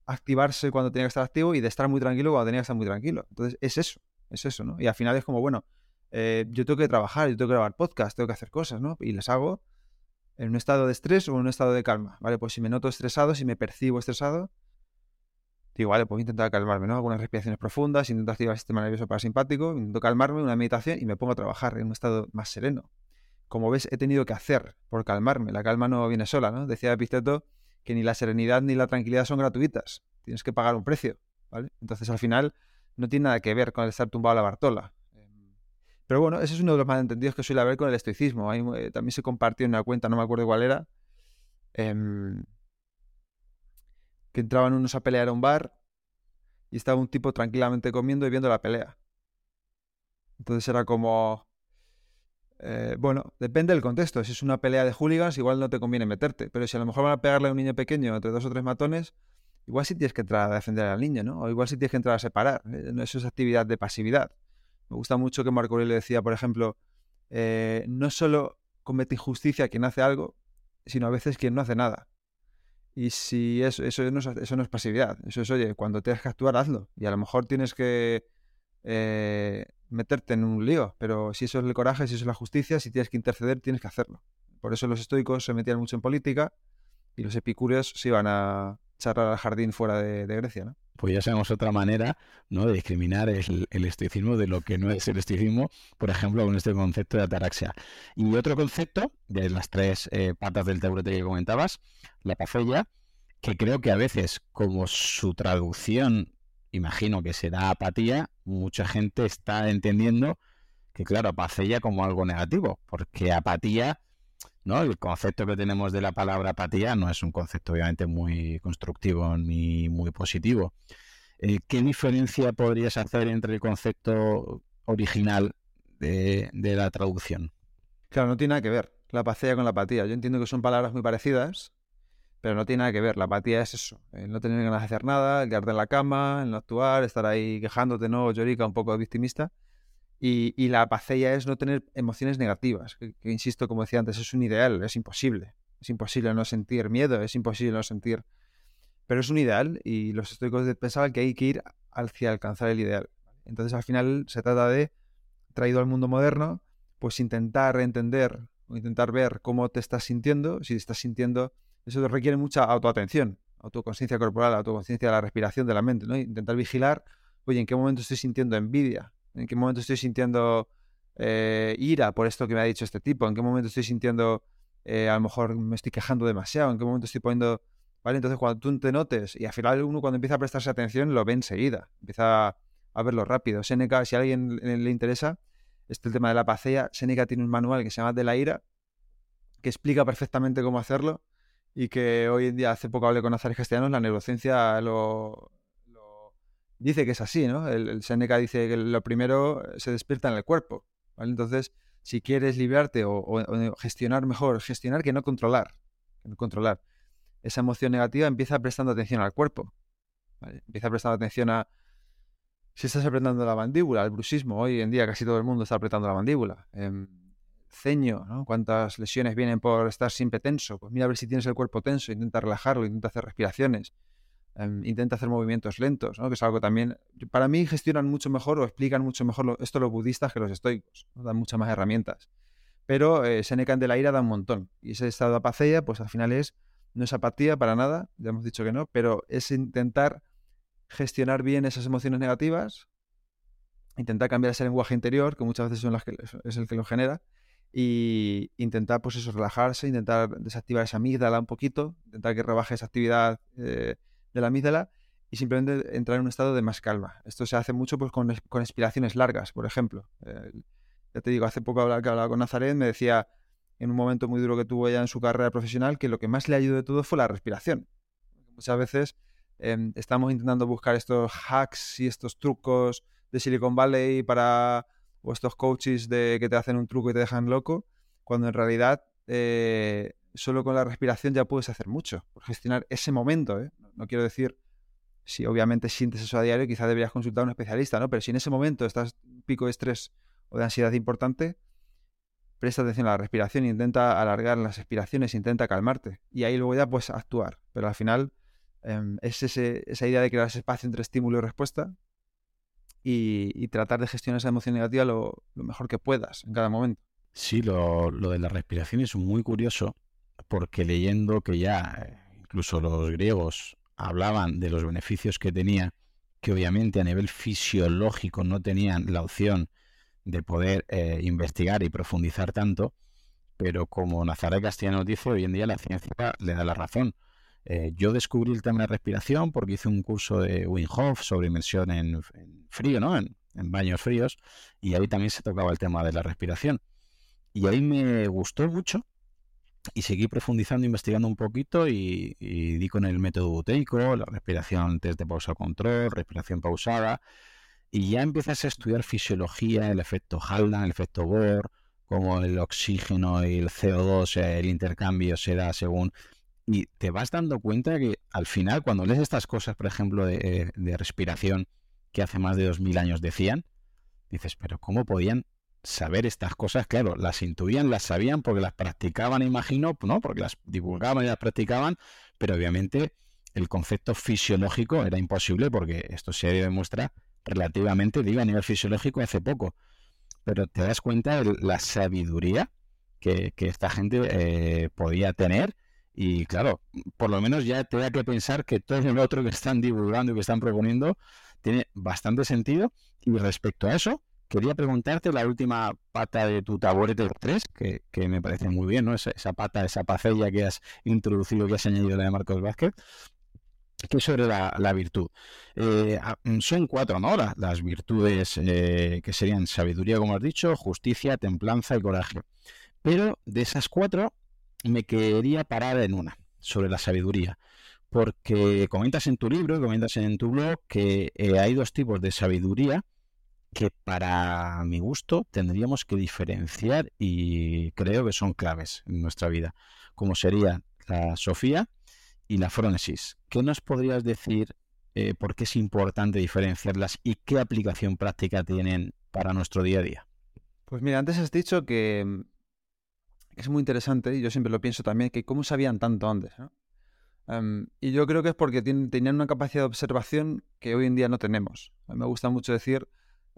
activarse cuando tenía que estar activo y de estar muy tranquilo cuando tenía que estar muy tranquilo. Entonces es eso, es eso, ¿no? Y al final es como, bueno, eh, yo tengo que trabajar, yo tengo que grabar podcast, tengo que hacer cosas, ¿no? Y las hago en un estado de estrés o en un estado de calma, ¿vale? Pues si me noto estresado, si me percibo estresado, digo, vale, pues intentar calmarme, ¿no? Algunas respiraciones profundas, intento activar el sistema nervioso parasimpático, intento calmarme, una meditación y me pongo a trabajar en un estado más sereno. Como ves, he tenido que hacer por calmarme. La calma no viene sola, ¿no? Decía Episteto que ni la serenidad ni la tranquilidad son gratuitas. Tienes que pagar un precio, ¿vale? Entonces, al final, no tiene nada que ver con el estar tumbado a la Bartola. Pero bueno, ese es uno de los malentendidos que suele haber con el estoicismo. Eh, también se compartió en una cuenta, no me acuerdo cuál era, em, que entraban unos a pelear a un bar y estaba un tipo tranquilamente comiendo y viendo la pelea. Entonces era como... Eh, bueno, depende del contexto. Si es una pelea de hooligans, igual no te conviene meterte. Pero si a lo mejor van a pegarle a un niño pequeño entre dos o tres matones, igual sí tienes que entrar a defender al niño, ¿no? O igual sí tienes que entrar a separar. ¿eh? Eso es actividad de pasividad. Me gusta mucho que Marco Aurelio decía, por ejemplo, eh, no solo comete injusticia quien hace algo, sino a veces quien no hace nada. Y si eso, eso, no, es, eso no es pasividad, eso es, oye, cuando tienes que actuar, hazlo. Y a lo mejor tienes que eh, meterte en un lío, pero si eso es el coraje, si eso es la justicia, si tienes que interceder, tienes que hacerlo. Por eso los estoicos se metían mucho en política y los epicúreos se iban a charlar al jardín fuera de, Grecia, ¿no? Pues ya sabemos otra manera ¿no? de discriminar el, estoicismo de lo que no es el estoicismo, por ejemplo, con este concepto de ataraxia. Y otro concepto, de las tres eh, patas del taburete que comentabas, la pacella, que creo que a veces, como su traducción, imagino que será apatía, mucha gente está entendiendo que, claro, apacella como algo negativo, porque apatía ¿no? El concepto que tenemos de la palabra apatía no es un concepto obviamente muy constructivo ni muy positivo. Eh, ¿Qué diferencia podrías hacer entre el concepto original de, la traducción? Claro, no tiene nada que ver la apatía con la apatía. Yo entiendo que son palabras muy parecidas, pero no tiene nada que ver. La apatía es eso, no tener ganas de hacer nada, el quedarte en la cama, el no actuar, estar ahí quejándote, ¿no? Llorica, un poco victimista. Y, la apacella es no tener emociones negativas, que, insisto, como decía antes, es un ideal, es imposible. Es imposible no sentir miedo, es imposible no sentir... Pero es un ideal y los estoicos pensaban que hay que ir hacia alcanzar el ideal. Entonces al final se trata de, traído al mundo moderno, pues intentar entender o intentar ver cómo te estás sintiendo, si estás sintiendo... Eso requiere mucha autoatención, autoconciencia corporal, autoconciencia de la respiración, de la mente, ¿no? Intentar vigilar, oye, ¿en qué momento estoy sintiendo envidia? ¿En qué momento estoy sintiendo eh, ira por esto que me ha dicho este tipo? ¿En qué momento estoy sintiendo, eh, a lo mejor me estoy quejando demasiado? ¿En qué momento estoy poniendo... ¿Vale? Entonces cuando tú te notes, y al final uno cuando empieza a prestarse atención lo ve enseguida, empieza a verlo rápido. Seneca, si a alguien le interesa, este tema de la pacea, Seneca tiene un manual que se llama De la ira, que explica perfectamente cómo hacerlo y que hoy en día, hace poco hablé con Azares Castellanos, la neurociencia lo, dice que es así, ¿no? El, Seneca dice que lo primero se despierta en el cuerpo, ¿vale? Entonces, si quieres liberarte o, gestionar mejor, gestionar que no controlar, no controlar esa emoción negativa, empieza prestando atención al cuerpo, ¿vale? Empieza prestando atención a si estás apretando la mandíbula, el bruxismo, hoy en día casi todo el mundo está apretando la mandíbula. Em, ceño, ¿no? ¿Cuántas lesiones vienen por estar siempre tenso? Pues mira a ver si tienes el cuerpo tenso, intenta relajarlo, intenta hacer respiraciones. Em, intenta hacer movimientos lentos, ¿no? que es algo también, para mí gestionan mucho mejor o explican mucho mejor esto los budistas que los estoicos, dan muchas más herramientas. Pero eh, Seneca de la ira da un montón. Y ese estado de apacea, pues al final es, no es apatía para nada, ya hemos dicho que no, pero es intentar gestionar bien esas emociones negativas, intentar cambiar ese lenguaje interior, que muchas veces son las que, es el que lo genera, y intentar, pues eso, relajarse, intentar desactivar esa amígdala un poquito, intentar que rebaje esa actividad eh, de la amígdala y simplemente entrar en un estado de más calma. Esto se hace mucho pues, con, con expiraciones largas, por ejemplo. ya te digo, hace poco hablaba, que hablaba con Nazaret, me decía en un momento muy duro que tuvo ella en su carrera profesional que lo que más le ayudó de todo fue la respiración. Muchas veces em, estamos intentando buscar estos hacks y estos trucos de Silicon Valley para o estos coaches de que te hacen un truco y te dejan loco, cuando en realidad eh, solo con la respiración ya puedes hacer mucho por gestionar ese momento. ¿eh? No quiero decir, si obviamente sientes eso a diario, quizás deberías consultar a un especialista, ¿no? Pero si en ese momento estás pico de estrés o de ansiedad importante, presta atención a la respiración, intenta alargar las expiraciones, intenta calmarte. Y ahí luego ya puedes actuar. Pero al final em, es esa idea de crear ese espacio entre estímulo y respuesta y, tratar de gestionar esa emoción negativa lo, mejor que puedas en cada momento. Sí, lo, lo de la respiración es muy curioso porque leyendo que ya eh, incluso los griegos hablaban de los beneficios que tenía, que obviamente a nivel fisiológico no tenían la opción de poder eh, investigar y profundizar tanto, pero como Nazaret Castellano dice, hoy en día la ciencia le da la razón. Eh, yo descubrí el tema de respiración porque hice un curso de Wim Hof sobre inmersión en, frío, ¿no? En, baños fríos, y ahí también se tocaba el tema de la respiración. Y ahí me gustó mucho y seguí profundizando, investigando un poquito y, di con el método buteico, la respiración test de pausa control, respiración pausada, y ya empiezas a estudiar fisiología, el efecto Haldane, el efecto Bohr, cómo el oxígeno y el CO2, el intercambio se da según Y te vas dando cuenta que al final, cuando lees estas cosas, por ejemplo, de, de respiración que hace más de dos mil años decían, dices, pero ¿cómo podían saber estas cosas? Claro, las intuían, las sabían porque las practicaban, imagino, ¿no? Porque las divulgaban y las practicaban, pero obviamente el concepto fisiológico era imposible porque esto se demuestra relativamente, digo, a nivel fisiológico hace poco. Pero te das cuenta de la sabiduría que, esta gente eh, podía tener y claro, por lo menos ya te da que pensar que todo lo otro que están divulgando y que están proponiendo tiene bastante sentido. Y respecto a eso, quería preguntarte la última pata de tu taburete 3, que, que me parece muy bien, ¿no? Esa, esa, pata, esa pacella que has introducido, que has añadido la de Marcos Vázquez, que sobre la, virtud. Eh, son cuatro, ¿no? Las, virtudes eh, que serían sabiduría, como has dicho, justicia, templanza y coraje. Pero de esas cuatro, me quería parar en una, sobre la sabiduría. Porque comentas en tu libro, comentas en tu blog, que eh, hay dos tipos de sabiduría que para mi gusto tendríamos que diferenciar y creo que son claves en nuestra vida, como sería la Sofía y la Frónesis. ¿Qué nos podrías decir eh, por qué es importante diferenciarlas y qué aplicación práctica tienen para nuestro día a día? Pues mira, antes has dicho que es muy interesante, y yo siempre lo pienso también, que cómo sabían tanto antes. Em, y yo creo que es porque tenían una capacidad de observación que hoy en día no tenemos. Me gusta mucho decir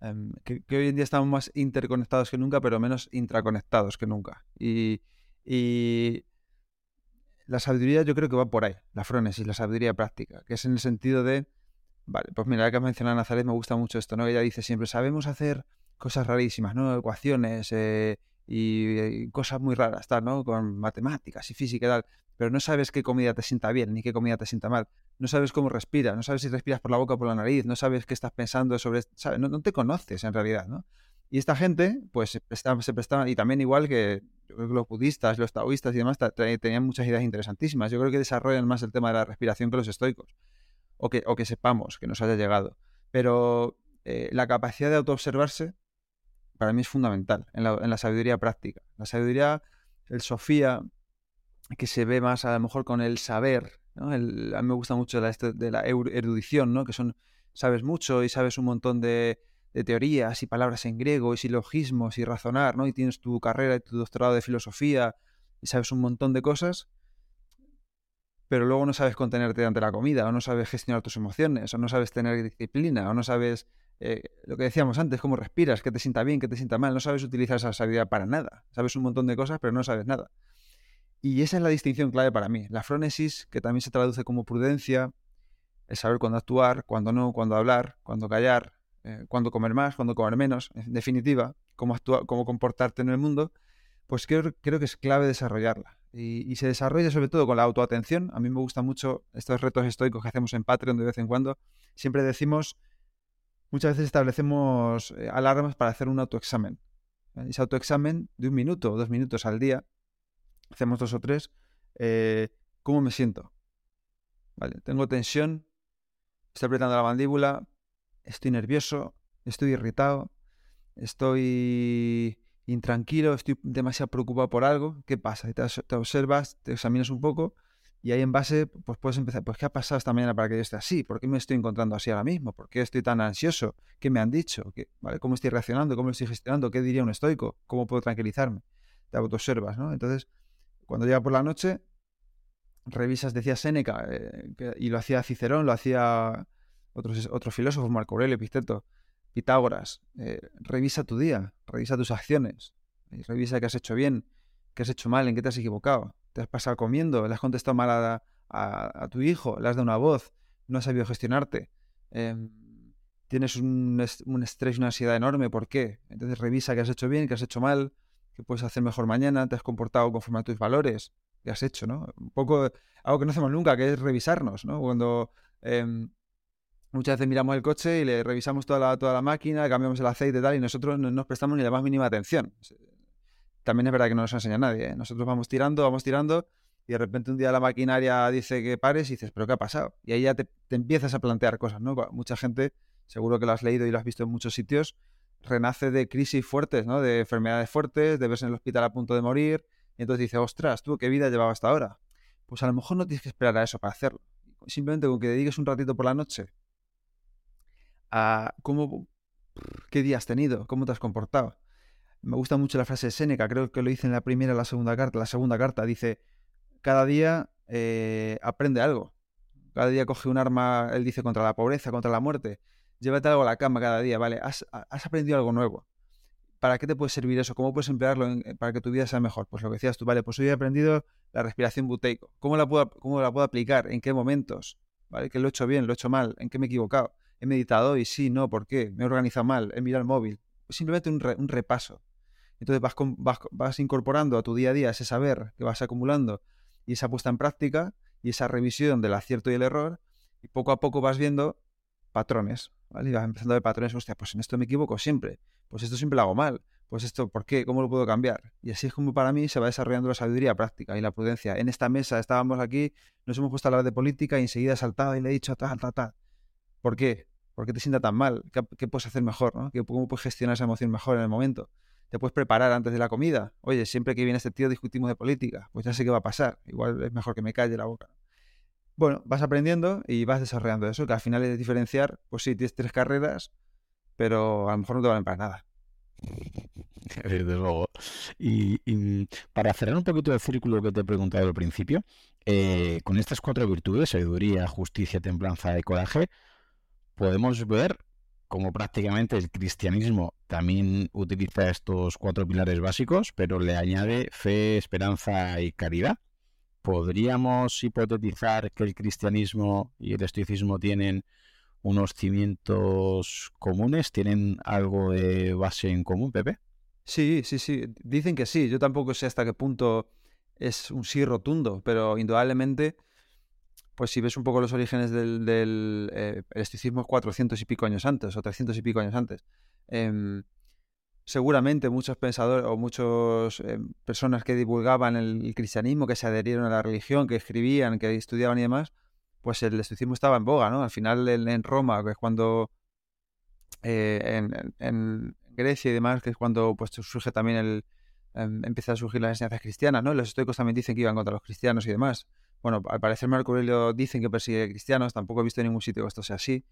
em, que, hoy en día estamos más interconectados que nunca, pero menos intraconectados que nunca. Y, la sabiduría yo creo que va por ahí, la frónesis, la sabiduría práctica, que es en el sentido de, vale, pues mira, que has mencionado a Nazaret, me gusta mucho esto, ¿no? Ella dice siempre, sabemos hacer cosas rarísimas, ¿no? Ecuaciones eh, y, cosas muy raras, tal, ¿no? Con matemáticas y física y tal, pero no sabes qué comida te sienta bien ni qué comida te sienta mal. No sabes cómo respiras, no sabes si respiras por la boca o por la nariz, no sabes qué estás pensando sobre, ¿sabes? No, te conoces en realidad, ¿no? Y esta gente, pues se prestaba, y también igual que los budistas, los taoístas y demás, tenían muchas ideas interesantísimas. Yo creo que desarrollan más el tema de la respiración que los estoicos, o que, o que sepamos, que nos haya llegado. Pero eh, la capacidad de autoobservarse para mí es fundamental en la, sabiduría práctica. La sabiduría, el sofía, que se ve más a lo mejor con el saber, a mí me gusta mucho de la erudición, ¿no? que son, sabes mucho y sabes un montón de, de teorías y palabras en griego y silogismos y razonar, ¿no? Y tienes tu carrera y tu doctorado de filosofía y sabes un montón de cosas, pero luego no sabes contenerte ante la comida, o no sabes gestionar tus emociones, o no sabes tener disciplina, o no sabes eh, lo que decíamos antes, cómo respiras, qué te sienta bien, qué te sienta mal, no sabes utilizar esa sabiduría para nada. Sabes un montón de cosas, pero no sabes nada. Y esa es la distinción clave para mí. La frónesis, que también se traduce como prudencia, el saber cuándo actuar, cuándo no, cuándo hablar, cuándo callar, eh, cuándo comer más, cuándo comer menos, en definitiva, cómo, actuar, cómo comportarte en el mundo, pues creo, creo que es clave desarrollarla. Y, se desarrolla sobre todo con la autoatención. A mí me gustan mucho estos retos estoicos que hacemos en Patreon de vez en cuando. Siempre decimos, muchas veces establecemos eh, alarmas para hacer un autoexamen. Ese autoexamen de un minuto o dos minutos al día, hacemos dos o tres, eh, ¿cómo me siento? Vale, tengo tensión, estoy apretando la mandíbula, estoy nervioso, estoy irritado, estoy intranquilo, estoy demasiado preocupado por algo, ¿qué pasa? Te, observas, te examinas un poco y ahí en base pues puedes empezar, pues ¿qué ha pasado esta mañana para que yo esté así? ¿Por qué me estoy encontrando así ahora mismo? ¿Por qué estoy tan ansioso? ¿Qué me han dicho? ¿Qué, ¿vale? ¿Cómo estoy reaccionando? ¿Cómo lo estoy gestionando? ¿Qué diría un estoico? ¿Cómo puedo tranquilizarme? Te autoobservas, ¿no? Entonces, cuando llega por la noche, revisas, decía Séneca, eh, y lo hacía Cicerón, lo hacía otros, otros filósofos, Marco Aurelio, Episteto, Pitágoras, eh, revisa tu día, revisa tus acciones, revisa qué has hecho bien, qué has hecho mal, en qué te has equivocado. Te has pasado comiendo, le has contestado mal a, tu hijo, le has dado una voz, no has sabido gestionarte. Em, tienes un, un, estrés y una ansiedad enorme, ¿por qué? Entonces revisa qué has hecho bien, qué has hecho mal, qué puedes hacer mejor mañana, te has comportado conforme a tus valores, qué has hecho, ¿no? Un poco algo que no hacemos nunca, que es revisarnos, ¿no? Cuando em, Muchas veces miramos el coche y le revisamos toda la, toda la máquina, cambiamos el aceite y tal, y nosotros no nos prestamos ni la más mínima atención. También es verdad que no nos enseña nadie. ¿eh? Nosotros vamos tirando, vamos tirando, y de repente un día la maquinaria dice que pares y dices, ¿pero qué ha pasado? Y ahí ya te, empiezas a plantear cosas, ¿no? Mucha gente, seguro que lo has leído y lo has visto en muchos sitios, renace de crisis fuertes, ¿no? De enfermedades fuertes, de verse en el hospital a punto de morir, y entonces dice, ostras, tú, ¿qué vida llevaba hasta ahora? pues a lo mejor no tienes que esperar a eso para hacerlo. Simplemente con que dediques un ratito por la noche a cómo, qué día has tenido, cómo te has comportado. Me gusta mucho la frase de Séneca, creo que lo dice en la primera y la segunda carta. La segunda carta dice, cada día eh, aprende algo. Cada día coge un arma, él dice, contra la pobreza, contra la muerte. Llévate algo a la cama cada día, ¿vale? Has, aprendido algo nuevo. ¿Para qué te puede servir eso? ¿Cómo puedes emplearlo para que tu vida sea mejor? Pues lo que decías tú, vale, pues hoy he aprendido la respiración buteico. ¿Cómo la puedo, aplicar? ¿En qué momentos? ¿Vale? ¿Que lo he hecho bien? ¿Lo he hecho mal? ¿En qué me he equivocado? ¿He meditado y sí, no, por qué? ¿Me he organizado mal? ¿He mirado el móvil? Simplemente un, un repaso. Entonces vas, vas, vas, incorporando a tu día a día ese saber que vas acumulando y esa puesta en práctica y esa revisión del acierto y el error y poco a poco vas viendo patrones, ¿vale? Y vas empezando a ver patrones, hostia, pues en esto me equivoco siempre, pues esto siempre lo hago mal, pues esto, ¿por qué? ¿Cómo lo puedo cambiar? Y así es como para mí se va desarrollando la sabiduría práctica y la prudencia. En esta mesa estábamos aquí, nos hemos puesto a hablar de política y enseguida he saltado y le he dicho tal, tal, tal. ¿Por qué? ¿Por qué te sienta tan mal? ¿Qué, puedes hacer mejor? ¿no? ¿Cómo puedes gestionar esa emoción mejor en el momento? Te puedes preparar antes de la comida. Oye, siempre que viene este tío discutimos de política, pues ya sé qué va a pasar. Igual es mejor que me calle la boca. Bueno, vas aprendiendo y vas desarrollando eso, que al final es diferenciar, pues sí, tienes tres carreras, pero a lo mejor no te valen para nada. [LAUGHS] Desde luego. Y, para cerrar un poquito el círculo que te he preguntado al principio, eh, con estas cuatro virtudes, sabiduría, justicia, templanza y coraje, podemos ver como prácticamente el cristianismo también utiliza estos cuatro pilares básicos, pero le añade fe, esperanza y caridad. ¿Podríamos hipotetizar que el cristianismo y el estoicismo tienen unos cimientos comunes? ¿Tienen algo de base en común, Pepe? Sí, sí, sí. Dicen que sí. Yo tampoco sé hasta qué punto es un sí rotundo, pero indudablemente pues si ves un poco los orígenes del, del eh, estoicismo 400 y pico años antes o 300 y pico años antes, em, seguramente muchos pensadores o muchas em, personas que divulgaban el, cristianismo, que se adherieron a la religión, que escribían, que estudiaban y demás, pues el estoicismo estaba en boga, ¿no? Al final en, Roma, que es cuando eh, en, en, Grecia y demás, que es cuando pues surge también el em, empieza a surgir las enseñanzas cristianas, ¿no? Los estoicos también dicen que iban contra los cristianos y demás. Bueno, al parecer Marco Aurelio dicen que persigue cristianos, tampoco he visto en ningún sitio que esto sea así.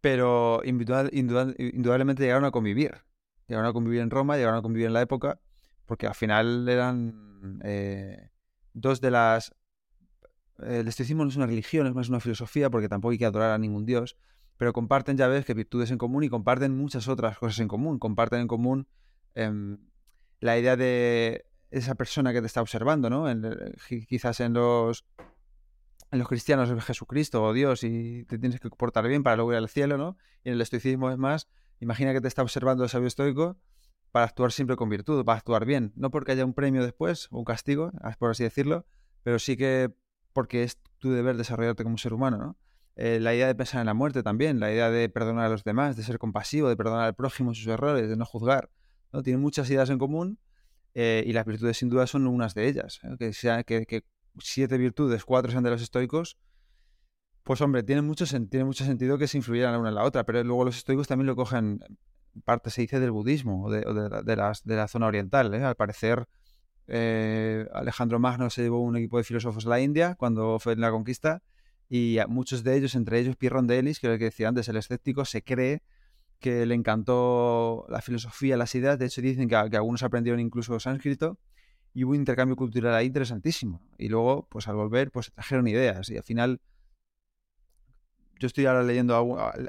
Pero indudablemente llegaron a convivir. Llegaron a convivir en Roma, llegaron a convivir en la época, porque al final eran eh, dos de las... El estoicismo no es una religión, es más una filosofía, porque tampoco hay que adorar a ningún dios, pero comparten, ya ves, que virtudes en común y comparten muchas otras cosas en común. Comparten en común em, la idea de esa persona que te está observando, ¿no? En, quizás en los, en los cristianos es Jesucristo o Dios y te tienes que comportar bien para lograr el cielo, ¿no? Y en el estoicismo es más, imagina que te está observando el sabio estoico para actuar siempre con virtud, para actuar bien, no porque haya un premio después un castigo, por así decirlo, pero sí que porque es tu deber desarrollarte como ser humano, ¿no? Eh, la idea de pensar en la muerte también, la idea de perdonar a los demás, de ser compasivo, de perdonar al prójimo sus errores, de no juzgar, ¿no? Tienen muchas ideas en común eh, y las virtudes sin duda son unas de ellas. ¿eh? Que, sea, que, siete virtudes, cuatro sean de los estoicos, pues hombre, tiene mucho, tiene mucho sentido que se influyeran la una en la otra, pero luego los estoicos también lo cogen, parte se dice del budismo o de, de, las, de la zona oriental. ¿eh? Al parecer, Alejandro Magno se llevó un equipo de filósofos a la India cuando fue en la conquista y muchos de ellos, entre ellos Pierre Rondelis, que era el que decía antes, el escéptico, se cree que le encantó la filosofía, las ideas. De hecho, dicen que, algunos aprendieron incluso sánscrito y hubo un intercambio cultural ahí interesantísimo. Y luego, pues al volver, pues trajeron ideas. Y al final, yo estoy ahora leyendo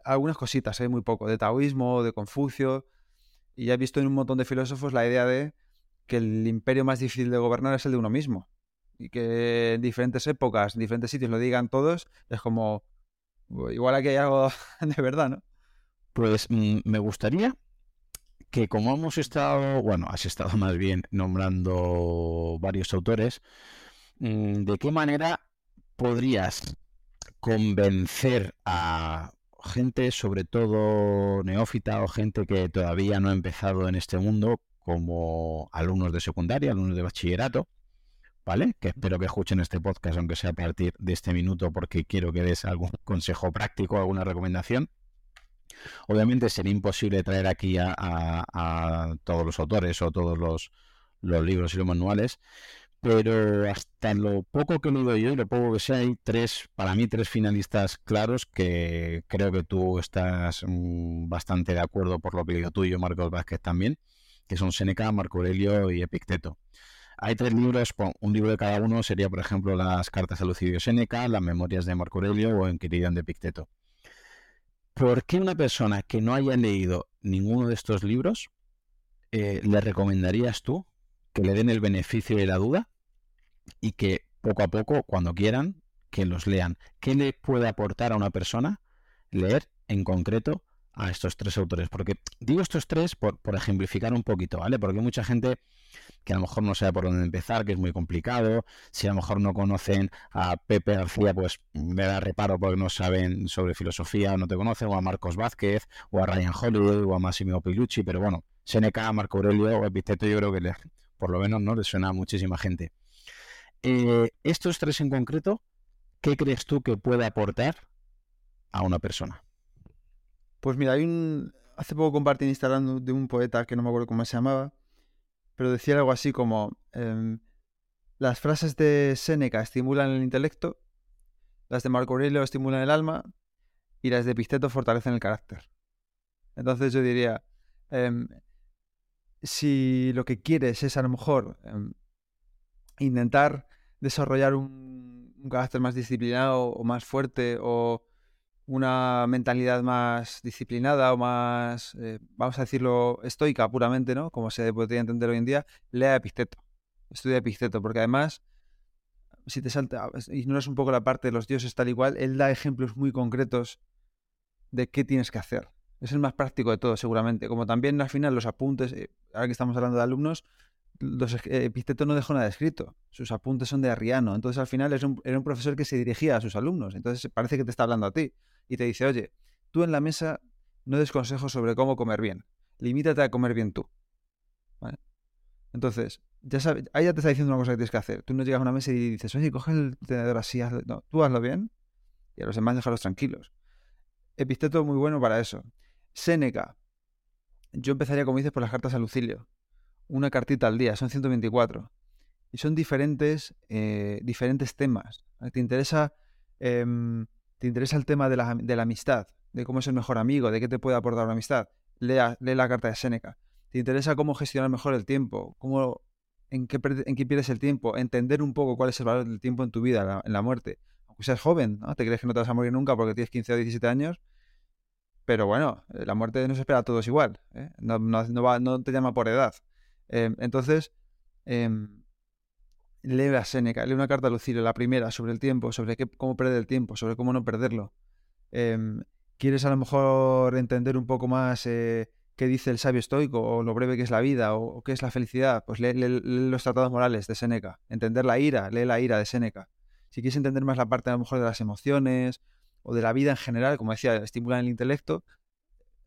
algunas cositas, ¿eh? muy poco, de taoísmo, de Confucio. Y ya he visto en un montón de filósofos la idea de que el imperio más difícil de gobernar es el de uno mismo. Y que en diferentes épocas, en diferentes sitios lo digan todos, es como, igual aquí hay algo [LAUGHS] de verdad, ¿no? Pues mm, me gustaría que como hemos estado, bueno, has estado más bien nombrando varios autores, mm, ¿de qué manera podrías convencer a gente, sobre todo neófita o gente que todavía no ha empezado en este mundo, como alumnos de secundaria, alumnos de bachillerato, ¿vale? Que espero que escuchen este podcast, aunque sea a partir de este minuto, porque quiero que des algún [LAUGHS] consejo práctico, alguna recomendación Obviamente sería imposible traer aquí a, todos los autores o todos los, libros y los manuales, pero hasta lo poco que lo doy yo y lo poco que sé, hay tres, para mí, tres finalistas claros que creo que tú estás mm, bastante de acuerdo por lo que digo tú y yo, Marcos Vázquez también, que son Seneca, Marco Aurelio y Epicteto. Hay tres libros, un libro de cada uno sería, por ejemplo, las cartas a Lucidio Seneca, las memorias de Marco Aurelio o Enquiridion de Epicteto. ¿Por qué una persona que no haya leído ninguno de estos libros eh, le recomendarías tú que le den el beneficio de la duda y que poco a poco, cuando quieran, que los lean. ¿Qué le puede aportar a una persona leer en concreto a estos tres autores? Porque digo estos tres por, por ejemplificar un poquito, ¿vale? Porque mucha gente que a lo mejor no sabe por dónde empezar, que es muy complicado. Si a lo mejor no conocen a Pepe García, pues me da reparo porque no saben sobre filosofía, no te conocen, o a Marcos Vázquez, o a Ryan Holiday, o a Massimo Pilucci, pero bueno, Seneca, Marco Aurelio o Epicteto yo creo que por lo menos no le suena a muchísima gente. Eh, estos tres en concreto, ¿qué crees tú que puede aportar a una persona? Pues mira, hay un... Hace poco compartí en Instagram de un poeta que no me acuerdo cómo se llamaba, pero decía algo así como, em, las frases de Séneca estimulan el intelecto, las de Marco Aurelio estimulan el alma y las de Epicteto fortalecen el carácter. Entonces yo diría, em, si lo que quieres es a lo mejor em, intentar desarrollar un, un, carácter más disciplinado o más fuerte o una mentalidad más disciplinada o más, eh, vamos a decirlo, estoica puramente, ¿no? Como se podría entender hoy en día, lea Epicteto. Estudia Epicteto, porque además, si te salta, ignoras un poco la parte de los dioses tal igual, él da ejemplos muy concretos de qué tienes que hacer. Es el más práctico de todo, seguramente. Como también al final los apuntes, eh, ahora que estamos hablando de alumnos, los Epicteto no dejó nada escrito. Sus apuntes son de Arriano. Entonces al final era un profesor que se dirigía a sus alumnos. Entonces parece que te está hablando a ti y te dice, oye, tú en la mesa no des consejos sobre cómo comer bien, limítate a comer bien tú. Entonces, ya sabes, ahí ya te está diciendo una cosa que tienes que hacer. Tú no llegas a una mesa y dices, oye, coge el tenedor así, hazlo. No, tú hazlo bien y a los demás déjalos tranquilos. Episteto muy bueno para eso. Séneca. Yo empezaría, como dices, por las cartas a Lucilio. Una cartita al día, son 124. Y son diferentes, eh, diferentes temas. ¿Te interesa em, ¿Te interesa el tema de la, de la, amistad? ¿De cómo es el mejor amigo? ¿De qué te puede aportar una amistad? Lea, lee la carta de Séneca. ¿Te interesa cómo gestionar mejor el tiempo? ¿Cómo, en, qué, ¿En qué pierdes el tiempo? Entender un poco cuál es el valor del tiempo en tu vida, en la muerte. Aunque seas joven, ¿no? Te crees que no te vas a morir nunca porque tienes 15 o 17 años. Pero bueno, eh, la muerte no se espera a todos igual. ¿eh? No, te llama por edad. Eh, entonces, em, lee a Séneca, lee una carta a Lucilio, la primera, sobre el tiempo, sobre qué, cómo perder el tiempo, sobre cómo no perderlo. Em, ¿Quieres a lo mejor entender un poco más eh, qué dice el sabio estoico, o lo breve que es la vida, o, qué es la felicidad? Pues lee, los tratados morales de Séneca. Entender la ira, lee la ira de Séneca. Si quieres entender más la parte a lo mejor de las emociones, o de la vida en general, como decía, estimulan el intelecto,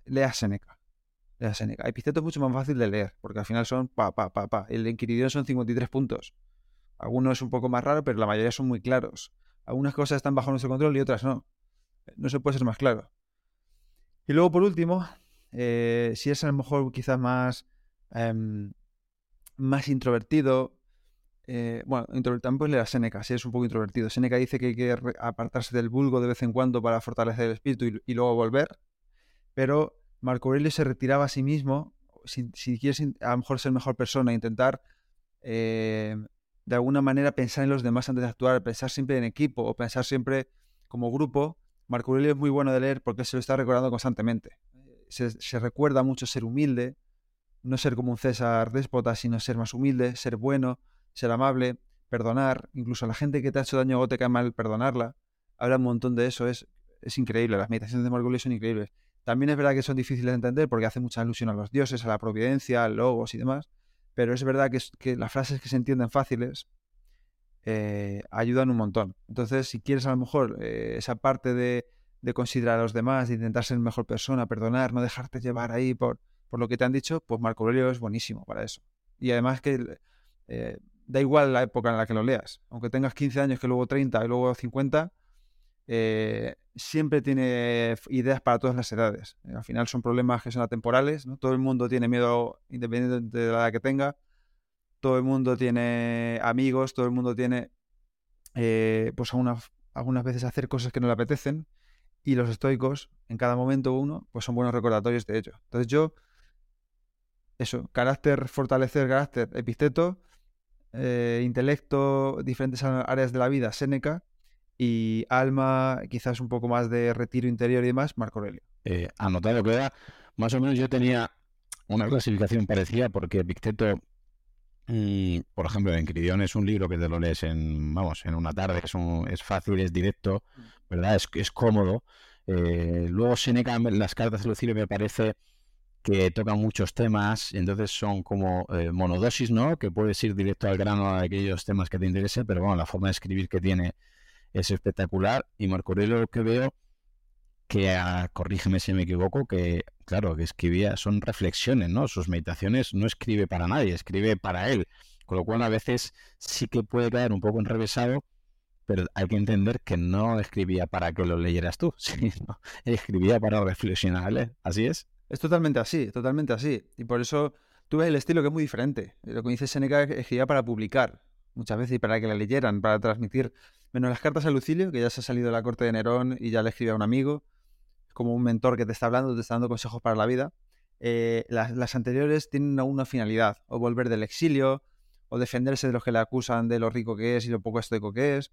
lea Séneca. Lea Séneca. Epiceto es mucho más fácil de leer, porque al final son pa, pa, pa, pa. El Inquiridión son 53 puntos. Algunos es un poco más raro, pero la mayoría son muy claros. Algunas cosas están bajo nuestro control y otras no. No se puede ser más claro. Y luego, por último, eh, si es a lo mejor quizás más, em, más introvertido, eh, bueno, también puedes leer a Seneca, si es un poco introvertido. Seneca dice que hay que apartarse del vulgo de vez en cuando para fortalecer el espíritu y, luego volver, pero Marco Aurelio se retiraba a sí mismo, si, si quieres a lo mejor ser mejor persona, intentar eh, de alguna manera pensar en los demás antes de actuar, pensar siempre en equipo o pensar siempre como grupo. Marco Aurelio es muy bueno de leer porque se lo está recordando constantemente. Se, recuerda mucho ser humilde, no ser como un César déspota, sino ser más humilde, ser bueno, ser amable, perdonar, incluso a la gente que te ha hecho daño o te cae mal, perdonarla. Habla un montón de eso, es, es increíble, las meditaciones de Marco Aurelio son increíbles. También es verdad que son difíciles de entender porque hace mucha alusión a los dioses, a la providencia, a logos y demás, pero es verdad que, las frases que se entienden fáciles eh, ayudan un montón. Entonces, si quieres a lo mejor eh, esa parte de, considerar a los demás, de intentar ser mejor persona, perdonar, no dejarte llevar ahí por, por lo que te han dicho, pues Marco Aurelio es buenísimo para eso. Y además que eh, da igual la época en la que lo leas. Aunque tengas 15 años, que luego 30 y luego 50, eh, siempre tiene ideas para todas las edades. Eh, al final son problemas que son atemporales, ¿no? Todo el mundo tiene miedo, independientemente de la edad que tenga. todo el mundo tiene amigos, todo el mundo tiene, eh, pues algunas, algunas veces hacer cosas que no le apetecen, y los estoicos, en cada momento uno, pues son buenos recordatorios de ello. Entonces yo, eso, carácter, fortalecer carácter, episteto, intelecto, diferentes áreas de la vida, Séneca, y alma, quizás un poco más de retiro interior y demás, Marco Aurelio. Eh, anotado queda, más o menos yo tenía una clasificación parecida porque Epicteto y, por ejemplo, Encridión es un libro que te lo lees en, vamos, en una tarde, es, es fácil, es directo, mm. ¿verdad? Es, es cómodo. Eh, luego Seneca, las cartas de Lucilio me parece que tocan muchos temas, entonces son como eh, monodosis, ¿no? Que puedes ir directo al grano a aquellos temas que te interesen, pero bueno, la forma de escribir que tiene es espectacular. Y Marco Aurelio lo que veo que, corrígeme si me equivoco, que claro, que escribía, son reflexiones, ¿no? Sus meditaciones no escribe para nadie, escribe para él. Con lo cual a veces sí que puede caer un poco enrevesado, pero hay que entender que no escribía para que lo leyeras tú, [LAUGHS] sino escribía para reflexionar, ¿así es? Es totalmente así, totalmente así. Y por eso tuve el estilo que es muy diferente. Lo que dice Seneca escribía para publicar, muchas veces, y para que la leyeran, para transmitir. Menos las cartas a Lucilio, que ya se ha salido de la corte de Nerón y ya le escribía a un amigo como un mentor que te está hablando, te está dando consejos para la vida. Eh, las, anteriores tienen una finalidad, o volver del exilio, o defenderse de los que le acusan de lo rico que es y lo poco estoico que es.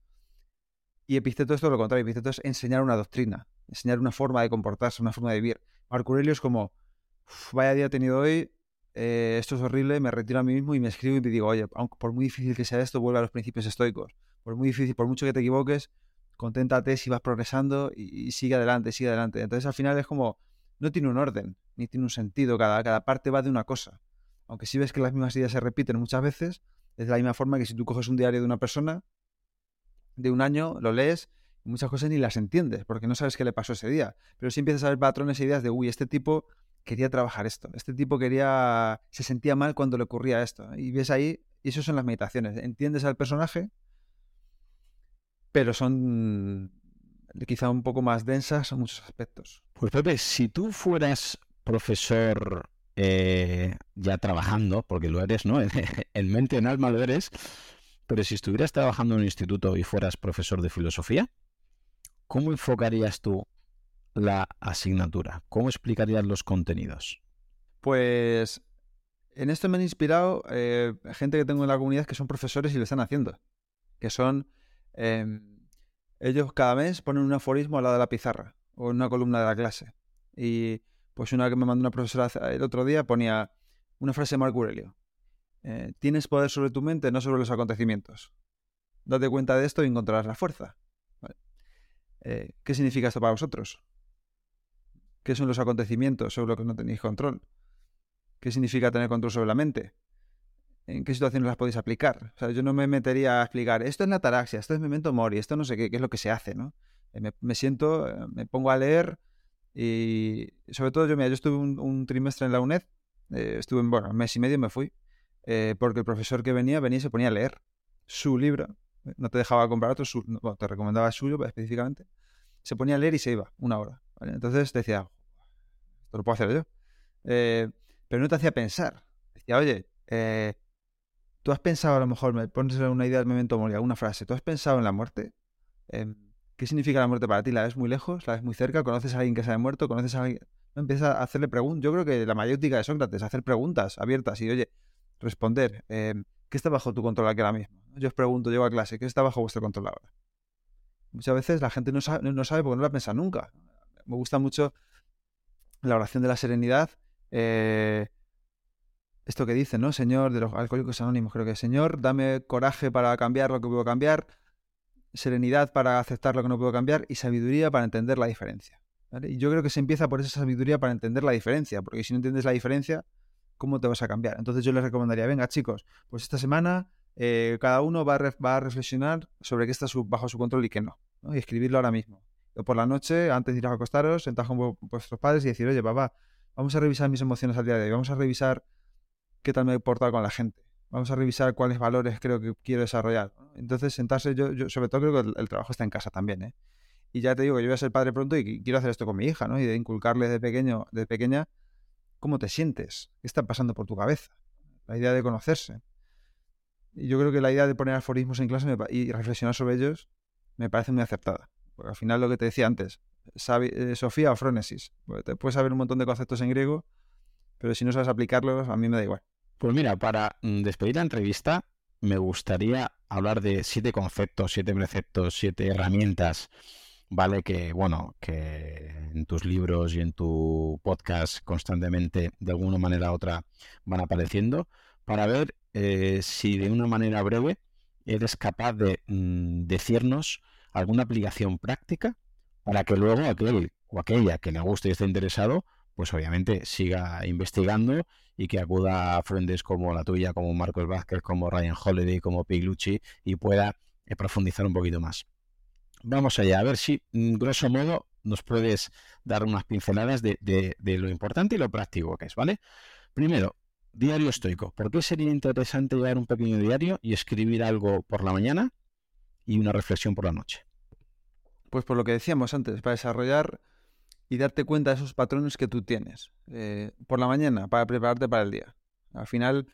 Y Episteto es todo lo contrario, Episteto es enseñar una doctrina, enseñar una forma de comportarse, una forma de vivir. Marco Aurelio es como, vaya día tenido hoy, eh, esto es horrible, me retiro a mí mismo y me escribo y me digo, oye, aunque por muy difícil que sea esto, vuelve a los principios estoicos. Por muy difícil, por mucho que te equivoques, conténtate si vas progresando y, sigue adelante, sigue adelante. Entonces al final es como, no tiene un orden, ni tiene un sentido, cada, cada parte va de una cosa. Aunque si ves que las mismas ideas se repiten muchas veces, es de la misma forma que si tú coges un diario de una persona de un año, lo lees, y muchas cosas ni las entiendes, porque no sabes qué le pasó ese día. Pero si empiezas a ver patrones e ideas de, uy, este tipo quería trabajar esto, este tipo quería, se sentía mal cuando le ocurría esto. Y ves ahí, y eso son las meditaciones. Entiendes al personaje pero son quizá un poco más densas en muchos aspectos. Pues Pepe, si tú fueras profesor eh, ya trabajando, porque lo eres, ¿no? [LAUGHS] En mente, en alma lo eres, pero si estuvieras trabajando en un instituto y fueras profesor de filosofía, ¿cómo enfocarías tú la asignatura? ¿Cómo explicarías los contenidos? Pues en esto me han inspirado eh, gente que tengo en la comunidad que son profesores y lo están haciendo, que son Em, ellos cada mes ponen un aforismo al lado de la pizarra o en una columna de la clase. Y pues una que me mandó una profesora el otro día ponía una frase de Marco Aurelio. Eh, Tienes poder sobre tu mente, no sobre los acontecimientos. Date cuenta de esto y encontrarás la fuerza. Eh, ¿Qué significa esto para vosotros? ¿Qué son los acontecimientos sobre los que no tenéis control? ¿Qué significa tener control sobre la mente? En qué situaciones las podéis aplicar. O sea, yo no me metería a explicar, esto es la ataraxia, esto es memento mori, esto no sé qué, qué es lo que se hace, ¿no? Eh, me, siento, eh, me pongo a leer y sobre todo yo, mira, yo estuve un, trimestre en la UNED, eh, estuve, en, bueno, un mes y medio me fui, porque el profesor que venía, venía y se ponía a leer su libro, no te dejaba comprar otro, te recomendaba suyo específicamente, se ponía a leer y se iba, una hora. Entonces decía, esto lo puedo hacer yo. pero no te hacía pensar. Decía, oye, eh, ¿Tú has pensado, a lo mejor, me pones una idea del momento mori, alguna frase, ¿tú has pensado en la muerte? Em, ¿Qué significa la muerte para ti? ¿La ves muy lejos? ¿La ves muy cerca? ¿Conoces a alguien que se ha muerto? ¿Conoces a alguien? Empieza a hacerle preguntas. Yo creo que la mayéutica de Sócrates, hacer preguntas abiertas y, oye, responder. Em, ¿Qué está bajo tu control aquí ahora mismo? Yo os pregunto, llego a clase, ¿qué está bajo vuestro control ahora? Muchas veces la gente no sabe, no sabe porque no la piensa nunca. Me gusta mucho la oración de la serenidad. Eh, esto que dice, ¿no? Señor, de los alcohólicos anónimos, creo que Señor, dame coraje para cambiar lo que puedo cambiar, serenidad para aceptar lo que no puedo cambiar y sabiduría para entender la diferencia. Y yo creo que se empieza por esa sabiduría para entender la diferencia, porque si no entiendes la diferencia, ¿cómo te vas a cambiar? Entonces yo les recomendaría, venga chicos, pues esta semana eh, cada uno va a, reflexionar sobre qué está bajo su control y qué no, y escribirlo ahora mismo. O por la noche, antes de ir a acostaros, sentados con vuestros padres y decir, oye papá, vamos a revisar mis emociones al día de hoy, vamos a revisar qué tal me he portado con la gente. Vamos a revisar cuáles valores creo que quiero desarrollar. Entonces, sentarse, yo, yo sobre todo creo que el, trabajo está en casa también, ¿eh? Y ya te digo que yo voy a ser padre pronto y quiero hacer esto con mi hija, ¿no? Y de inculcarle de pequeño, de pequeña, cómo te sientes, qué está pasando por tu cabeza, la idea de conocerse. Y yo creo que la idea de poner aforismos en clase y reflexionar sobre ellos me parece muy acertada. Porque al final lo que te decía antes, eh, Sofía o Frónesis. Te puedes saber un montón de conceptos en griego, pero si no sabes aplicarlos, a mí me da igual. Pues mira, para mm, despedir la entrevista, me gustaría hablar de siete conceptos, siete preceptos, siete herramientas, ¿vale? Que, bueno, que en tus libros y en tu podcast constantemente, de alguna manera u otra, van apareciendo, para ver eh, si de una manera breve eres capaz de mm, decirnos alguna aplicación práctica para que luego aquel o aquella que le guste y esté interesado, pues obviamente siga investigando y que acuda a frentes como la tuya, como Marcos Vázquez, como Ryan Holiday, como Piglucci y pueda eh, profundizar un poquito más. Vamos allá, a ver si, mm, grosso modo, nos puedes dar unas pinceladas de, de lo importante y lo práctico que es, ¿vale? Primero, diario estoico. ¿Por qué sería interesante llevar un pequeño diario y escribir algo por la mañana y una reflexión por la noche? Pues por lo que decíamos antes, para desarrollar y darte cuenta de esos patrones que tú tienes. Eh, por la mañana, para prepararte para el día. Al final,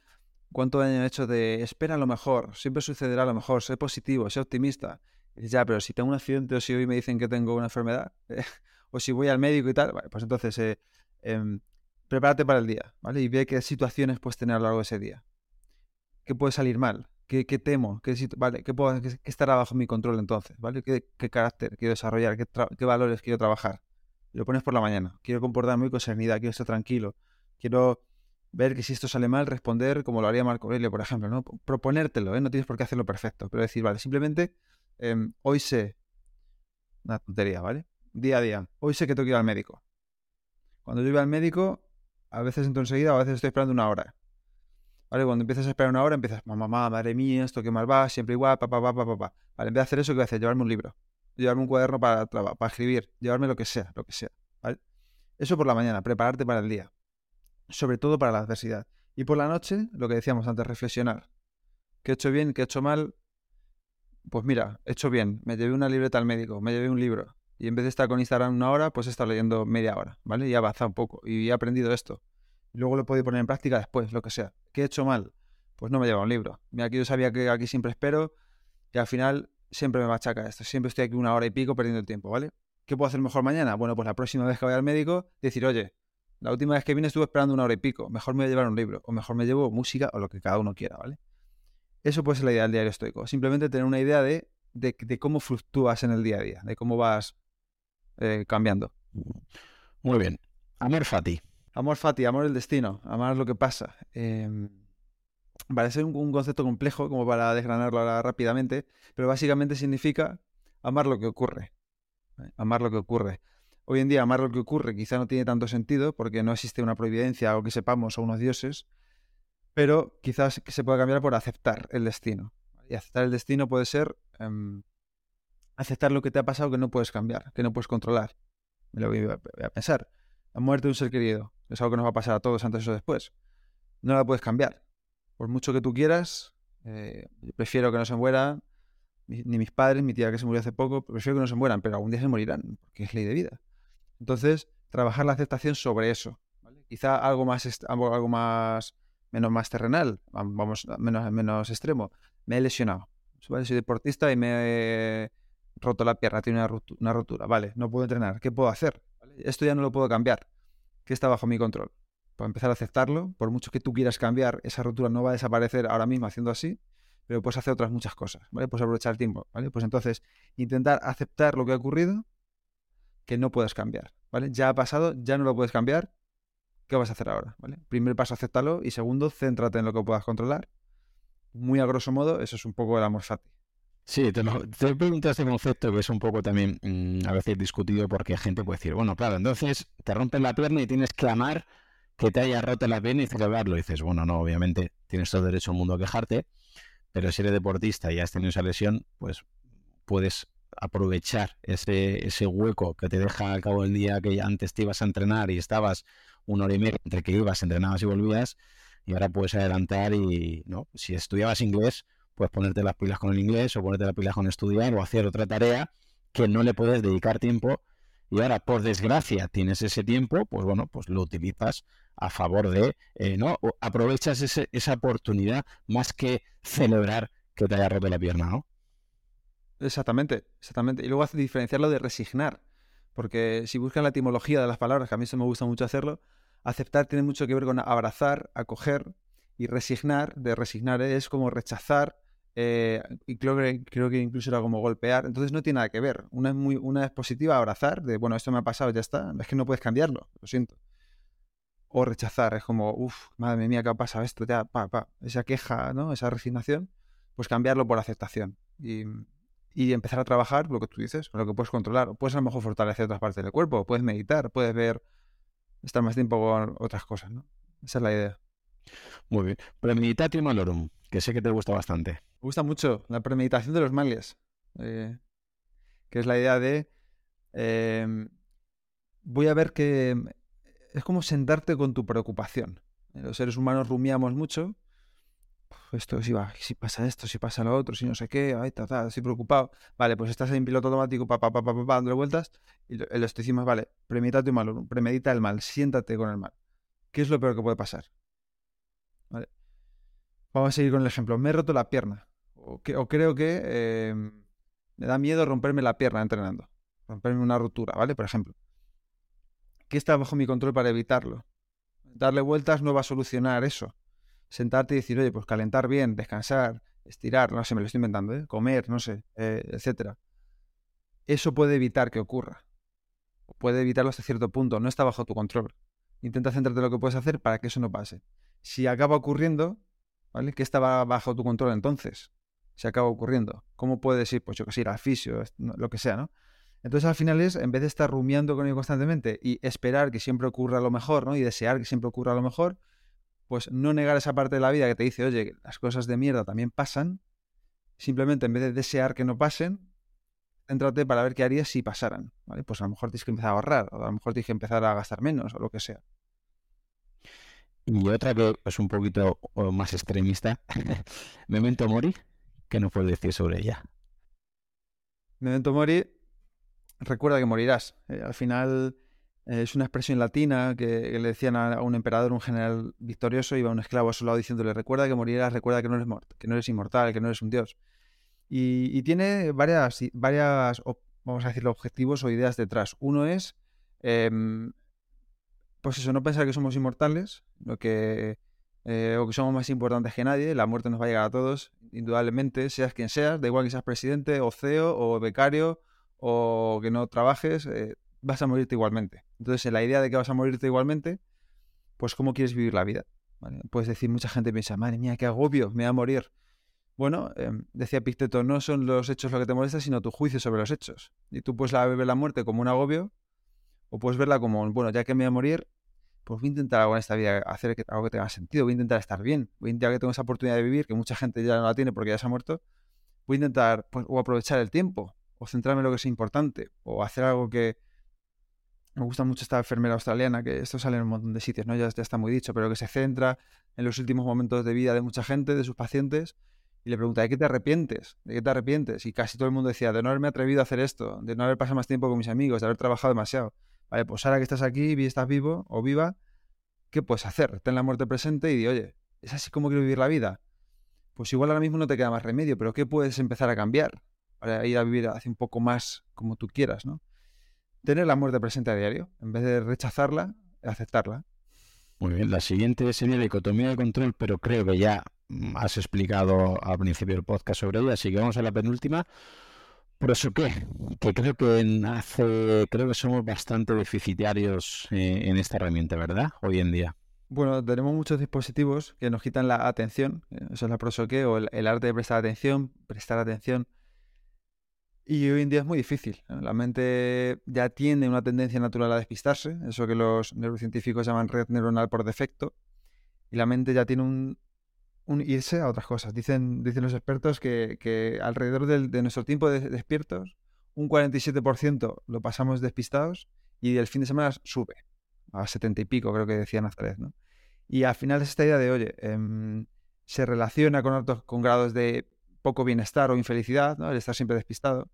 ¿cuánto daño he hecho de espera lo mejor? Siempre sucederá lo mejor, sé positivo, sé optimista. ya, pero si tengo un accidente o si hoy me dicen que tengo una enfermedad, [LAUGHS] o si voy al médico y tal, pues entonces eh, em, prepárate para el día, ¿vale? Y ve qué situaciones puedes tener a lo largo de ese día. ¿Qué puede salir mal? ¿Qué, temo? ¿Qué, vale, ¿qué, puedo, qué, estará bajo mi control entonces? ¿vale? ¿Qué, carácter quiero desarrollar? ¿Qué, valores quiero trabajar? Lo pones por la mañana. Quiero comportarme con serenidad, quiero estar tranquilo. Quiero ver que si esto sale mal, responder como lo haría Marco Aurelio, por ejemplo. ¿no? Proponértelo, ¿eh? no tienes por qué hacerlo perfecto. Pero decir, vale, simplemente em, hoy sé. Una tontería, ¿vale? Día a día. Hoy sé que tengo que ir al médico. Cuando yo iba al médico, a veces entro enseguida, a veces estoy esperando una hora. ¿Vale? Cuando empiezas a esperar una hora, empiezas, mamá, madre mía, esto que mal va, siempre igual, papá, papá, papá. Vale, en vez de hacer eso, ¿qué voy a hacer? Llevarme un libro, llevarme un cuaderno para, para escribir, llevarme lo que sea, lo que sea. ¿Vale? Eso por la mañana, prepararte para el día. Sobre todo para la adversidad. Y por la noche, lo que decíamos antes, reflexionar. ¿Qué he hecho bien? ¿Qué he hecho mal? Pues mira, he hecho bien. Me llevé una libreta al médico, me llevé un libro. Y en vez de estar con Instagram una hora, pues he estado leyendo media hora, ¿vale? Y he avanzado un poco. Y he aprendido esto. Luego lo he podido poner en práctica después, lo que sea. ¿Qué he hecho mal? Pues no me lleva un libro. Mira, aquí yo sabía que aquí siempre espero y al final siempre me machaca esto. Siempre estoy aquí una hora y pico perdiendo el tiempo, ¿vale? ¿Qué puedo hacer mejor mañana? Bueno, pues la próxima vez que vaya al médico, decir, oye, la última vez que vine estuve esperando una hora y pico. Mejor me voy a llevar un libro. O mejor me llevo música o lo que cada uno quiera, ¿vale? Eso puede ser la idea del diario estoico. Simplemente tener una idea de, de, cómo fluctúas en el día a día, de cómo vas eh, cambiando. Muy bien. Amor Fati. Amor fati, amor el destino, amar lo que pasa. Eh, parece un, un, concepto complejo como para desgranarlo ahora rápidamente, pero básicamente significa amar lo que ocurre. Amar lo que ocurre. Hoy en día amar lo que ocurre quizá no tiene tanto sentido porque no existe una providencia o que sepamos o unos dioses, pero quizás se pueda cambiar por aceptar el destino. Y aceptar el destino puede ser em, aceptar lo que te ha pasado que no puedes cambiar, que no puedes controlar. Me lo voy a pensar. La muerte de un ser querido es algo que nos va a pasar a todos antes o después. No la puedes cambiar. Por mucho que tú quieras, eh, prefiero que no se mueran ni mis padres, mi tía que se murió hace poco, prefiero que no se mueran, pero algún día se morirán, porque es ley de vida. Entonces, trabajar la aceptación sobre eso. Quizá algo más, algo más, menos más terrenal, vamos, menos, menos extremo. Me he lesionado. Soy deportista y me he roto la pierna, tiene una, una rotura. Vale, no puedo entrenar. ¿Qué puedo hacer? Esto ya no lo puedo cambiar que está bajo mi control. Para empezar a aceptarlo, por mucho que tú quieras cambiar, esa rotura no va a desaparecer ahora mismo haciendo así, pero puedes hacer otras muchas cosas, ¿vale? Puedes aprovechar el tiempo, ¿vale? Pues entonces, intentar aceptar lo que ha ocurrido, que no puedes cambiar, ¿vale? Ya ha pasado, ya no lo puedes cambiar, ¿qué vas a hacer ahora? ¿vale? Primer paso, acéptalo, y segundo, céntrate en lo que puedas controlar. Muy a grosso modo, eso es un poco el amor fati. Sí, te, lo, te este concepto que es un poco también mm, a veces discutido porque gente puede decir, bueno, claro, entonces te rompen la pierna y tienes que amar que te haya roto la pierna y celebrarlo. Y dices, bueno, no, obviamente tienes todo derecho al mundo a quejarte, pero si eres deportista y has tenido esa lesión, pues puedes aprovechar ese, ese hueco que te deja al cabo del día que antes te ibas a entrenar y estabas una hora y media entre que ibas, entrenabas y volvías, y ahora puedes adelantar y, ¿no? Si estudiabas inglés, pues ponerte las pilas con el inglés o ponerte las pilas con estudiar o hacer otra tarea que no le puedes dedicar tiempo y ahora por desgracia tienes ese tiempo, pues bueno, pues lo utilizas a favor de, eh, ¿no? Aprovechas esa oportunidad más que celebrar que te haya roto la pierna, ¿no? Exactamente, exactamente. Y luego hace diferenciarlo de resignar, porque si buscan la etimología de las palabras, que a mí eso me gusta mucho hacerlo, aceptar tiene mucho que ver con abrazar, acoger, y resignar, de resignar es como rechazar, eh, y creo que, creo que incluso era como golpear, entonces no tiene nada que ver. Una es, muy, una es positiva, abrazar, de bueno, esto me ha pasado, ya está, es que no puedes cambiarlo, lo siento. O rechazar, es como, uff, madre mía, ¿qué ha pasado esto? Ya, pa, pa. Esa queja, ¿no? Esa resignación, pues cambiarlo por aceptación. Y, y empezar a trabajar lo que tú dices, lo que puedes controlar. Puedes a lo mejor fortalecer otras partes del cuerpo, puedes meditar, puedes ver, estar más tiempo con otras cosas, ¿no? Esa es la idea. Muy bien. Premeditatio malorum, que sé que te gusta bastante. Me gusta mucho la premeditación de los males, eh, que es la idea de em, voy a ver que es como sentarte con tu preocupación. Los seres humanos rumiamos mucho. Esto, si va, si pasa esto, si pasa lo otro, si no sé qué, ay, ta, ta, estoy preocupado. Vale, pues estás en piloto automático, pa, pa, pa, pa, dándole vueltas, y el estoicismo vale, premeditate malorum, premedita el mal, siéntate con el mal. ¿Qué es lo peor que puede pasar? Vamos a seguir con el ejemplo. Me he roto la pierna. O, creo que em, me da miedo romperme la pierna entrenando. Romperme una ruptura, ¿vale? Por ejemplo. ¿Qué está bajo mi control para evitarlo? Darle vueltas no va a solucionar eso. Sentarte y decir, oye, pues calentar bien, descansar, estirar, no sé, me lo estoy inventando, ¿eh? comer, no sé, eh, etcétera. Eso puede evitar que ocurra. Puede evitarlo hasta cierto punto. No está bajo tu control. Intenta centrarte en lo que puedes hacer para que eso no pase. Si acaba ocurriendo, ¿vale? ¿Qué estaba bajo tu control entonces? Se acaba ocurriendo. ¿Cómo puedes ir, pues yo que sé, ir al fisio, lo que sea, ¿no? Entonces al final es, en vez de estar rumiando con ello constantemente y esperar que siempre ocurra lo mejor, ¿no? Y desear que siempre ocurra lo mejor, pues no negar esa parte de la vida que te dice, oye, las cosas de mierda también pasan, simplemente en vez de desear que no pasen, céntrate para ver qué harías si pasaran, ¿vale? Pues a lo mejor tienes que empezar a ahorrar, o a lo mejor tienes que empezar a gastar menos, o lo que sea. Y otra que es un poquito más extremista, [LAUGHS] Memento Mori, ¿qué nos puedes decir sobre ella? Memento Mori, recuerda que morirás. Eh, al final eh, es una expresión latina que, le decían a, un emperador, un general victorioso, iba un esclavo a su lado diciéndole, recuerda que morirás, recuerda que no eres, que no eres inmortal, que no eres un dios. Y, tiene varias, varias, vamos a decirlo, objetivos o ideas detrás. Uno es em, pues eso, no pensar que somos inmortales, lo que, eh, o que somos más importantes que nadie, la muerte nos va a llegar a todos, indudablemente, seas quien seas, da igual que seas presidente o CEO o becario o que no trabajes, eh, vas a morirte igualmente. Entonces, la idea de que vas a morirte igualmente, pues cómo quieres vivir la vida. Puedes decir, mucha gente piensa, madre mía, qué agobio, me voy a morir. Bueno, em, decía Picteto, no son los hechos lo que te molesta, sino tu juicio sobre los hechos. Y tú puedes ver la muerte como un agobio o puedes verla como, bueno, ya que me voy a morir, pues voy a intentar algo en esta vida, hacer algo que tenga sentido, voy a intentar estar bien, voy a intentar que tenga esa oportunidad de vivir, que mucha gente ya no la tiene porque ya se ha muerto, voy a intentar pues, o aprovechar el tiempo, o centrarme en lo que es importante, o hacer algo que... Me gusta mucho esta enfermera australiana, que esto sale en un montón de sitios, ¿no? Ya, ya está muy dicho, pero que se centra en los últimos momentos de vida de mucha gente, de sus pacientes, y le pregunta, ¿de qué te arrepientes? ¿De qué te arrepientes? Y casi todo el mundo decía, de no haberme atrevido a hacer esto, de no haber pasado más tiempo con mis amigos, de haber trabajado demasiado. Vale, pues ahora que estás aquí y estás vivo o viva, ¿qué puedes hacer? Ten la muerte presente y di, oye, ¿es así como quiero vivir la vida? Pues igual ahora mismo no te queda más remedio, pero ¿qué puedes empezar a cambiar para ir a vivir hacia un poco más como tú quieras, ¿no? Tener la muerte presente a diario, en vez de rechazarla, aceptarla. Muy bien, la siguiente sería la dicotomía de control, pero creo que ya has explicado al principio del podcast sobre ella, así que vamos a la penúltima. Por eso que, que creo que hace, creo que somos bastante deficitarios eh, en esta herramienta, ¿verdad? Hoy en día. Bueno, tenemos muchos dispositivos que nos quitan la atención, eh, eso es la prosoque, o el, arte de prestar atención, prestar atención. Y hoy en día es muy difícil. La mente ya tiene una tendencia natural a despistarse, eso que los neurocientíficos llaman red neuronal por defecto. Y la mente ya tiene un, un irse a otras cosas. Dicen, dicen los expertos que, alrededor de nuestro tiempo de despiertos, un 47% lo pasamos despistados y el fin de semana sube a 70 y pico, creo que decía Nazaret, ¿no? Y al final es esta idea de, oye, em, se relaciona con, con grados de poco bienestar o infelicidad, ¿no? El estar siempre despistado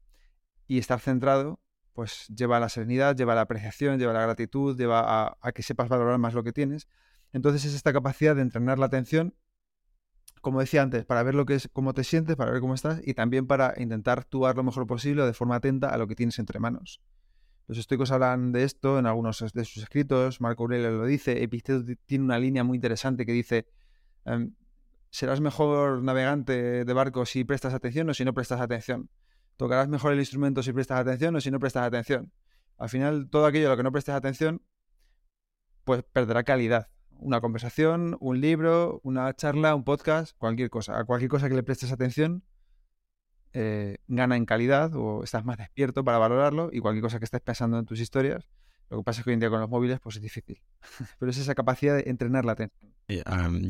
y estar centrado, pues lleva a la serenidad, lleva a la apreciación, lleva a la gratitud, lleva a, que sepas valorar más lo que tienes Entonces es esta capacidad de entrenar la atención, como decía antes, para ver lo que es, cómo te sientes, para ver cómo estás y también para intentar actuar lo mejor posible de forma atenta a lo que tienes entre manos. Los estoicos hablan de esto en algunos de sus escritos, Marco Aurelio lo dice, Epicteto tiene una línea muy interesante que dice, em, serás mejor navegante de barco si prestas atención o si no prestas atención. Tocarás mejor el instrumento si prestas atención o si no prestas atención. Al final, todo aquello a lo que no prestes atención, pues perderá calidad. Una conversación, un libro, una charla, un podcast, cualquier cosa. A cualquier cosa que le prestes atención, eh, gana en calidad o estás más despierto para valorarlo y cualquier cosa que estés pensando en tus historias. Lo que pasa es que hoy en día con los móviles pues es difícil. [LAUGHS] Pero es esa capacidad de entrenar la atención.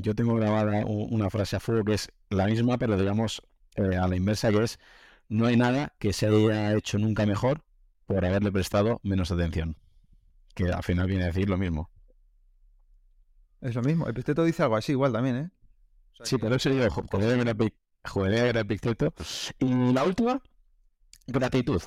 yo tengo grabada una frase a fuego que es la misma, pero digamos eh, a la inversa, que es no hay nada que se haya hecho nunca mejor por haberle prestado menos atención. Que al final viene a decir lo mismo. Es lo mismo. El Epicteto dice algo así igual también, ¿eh? sí, pero eso yo, Joder, era Epicteto. Y la última, gratitud.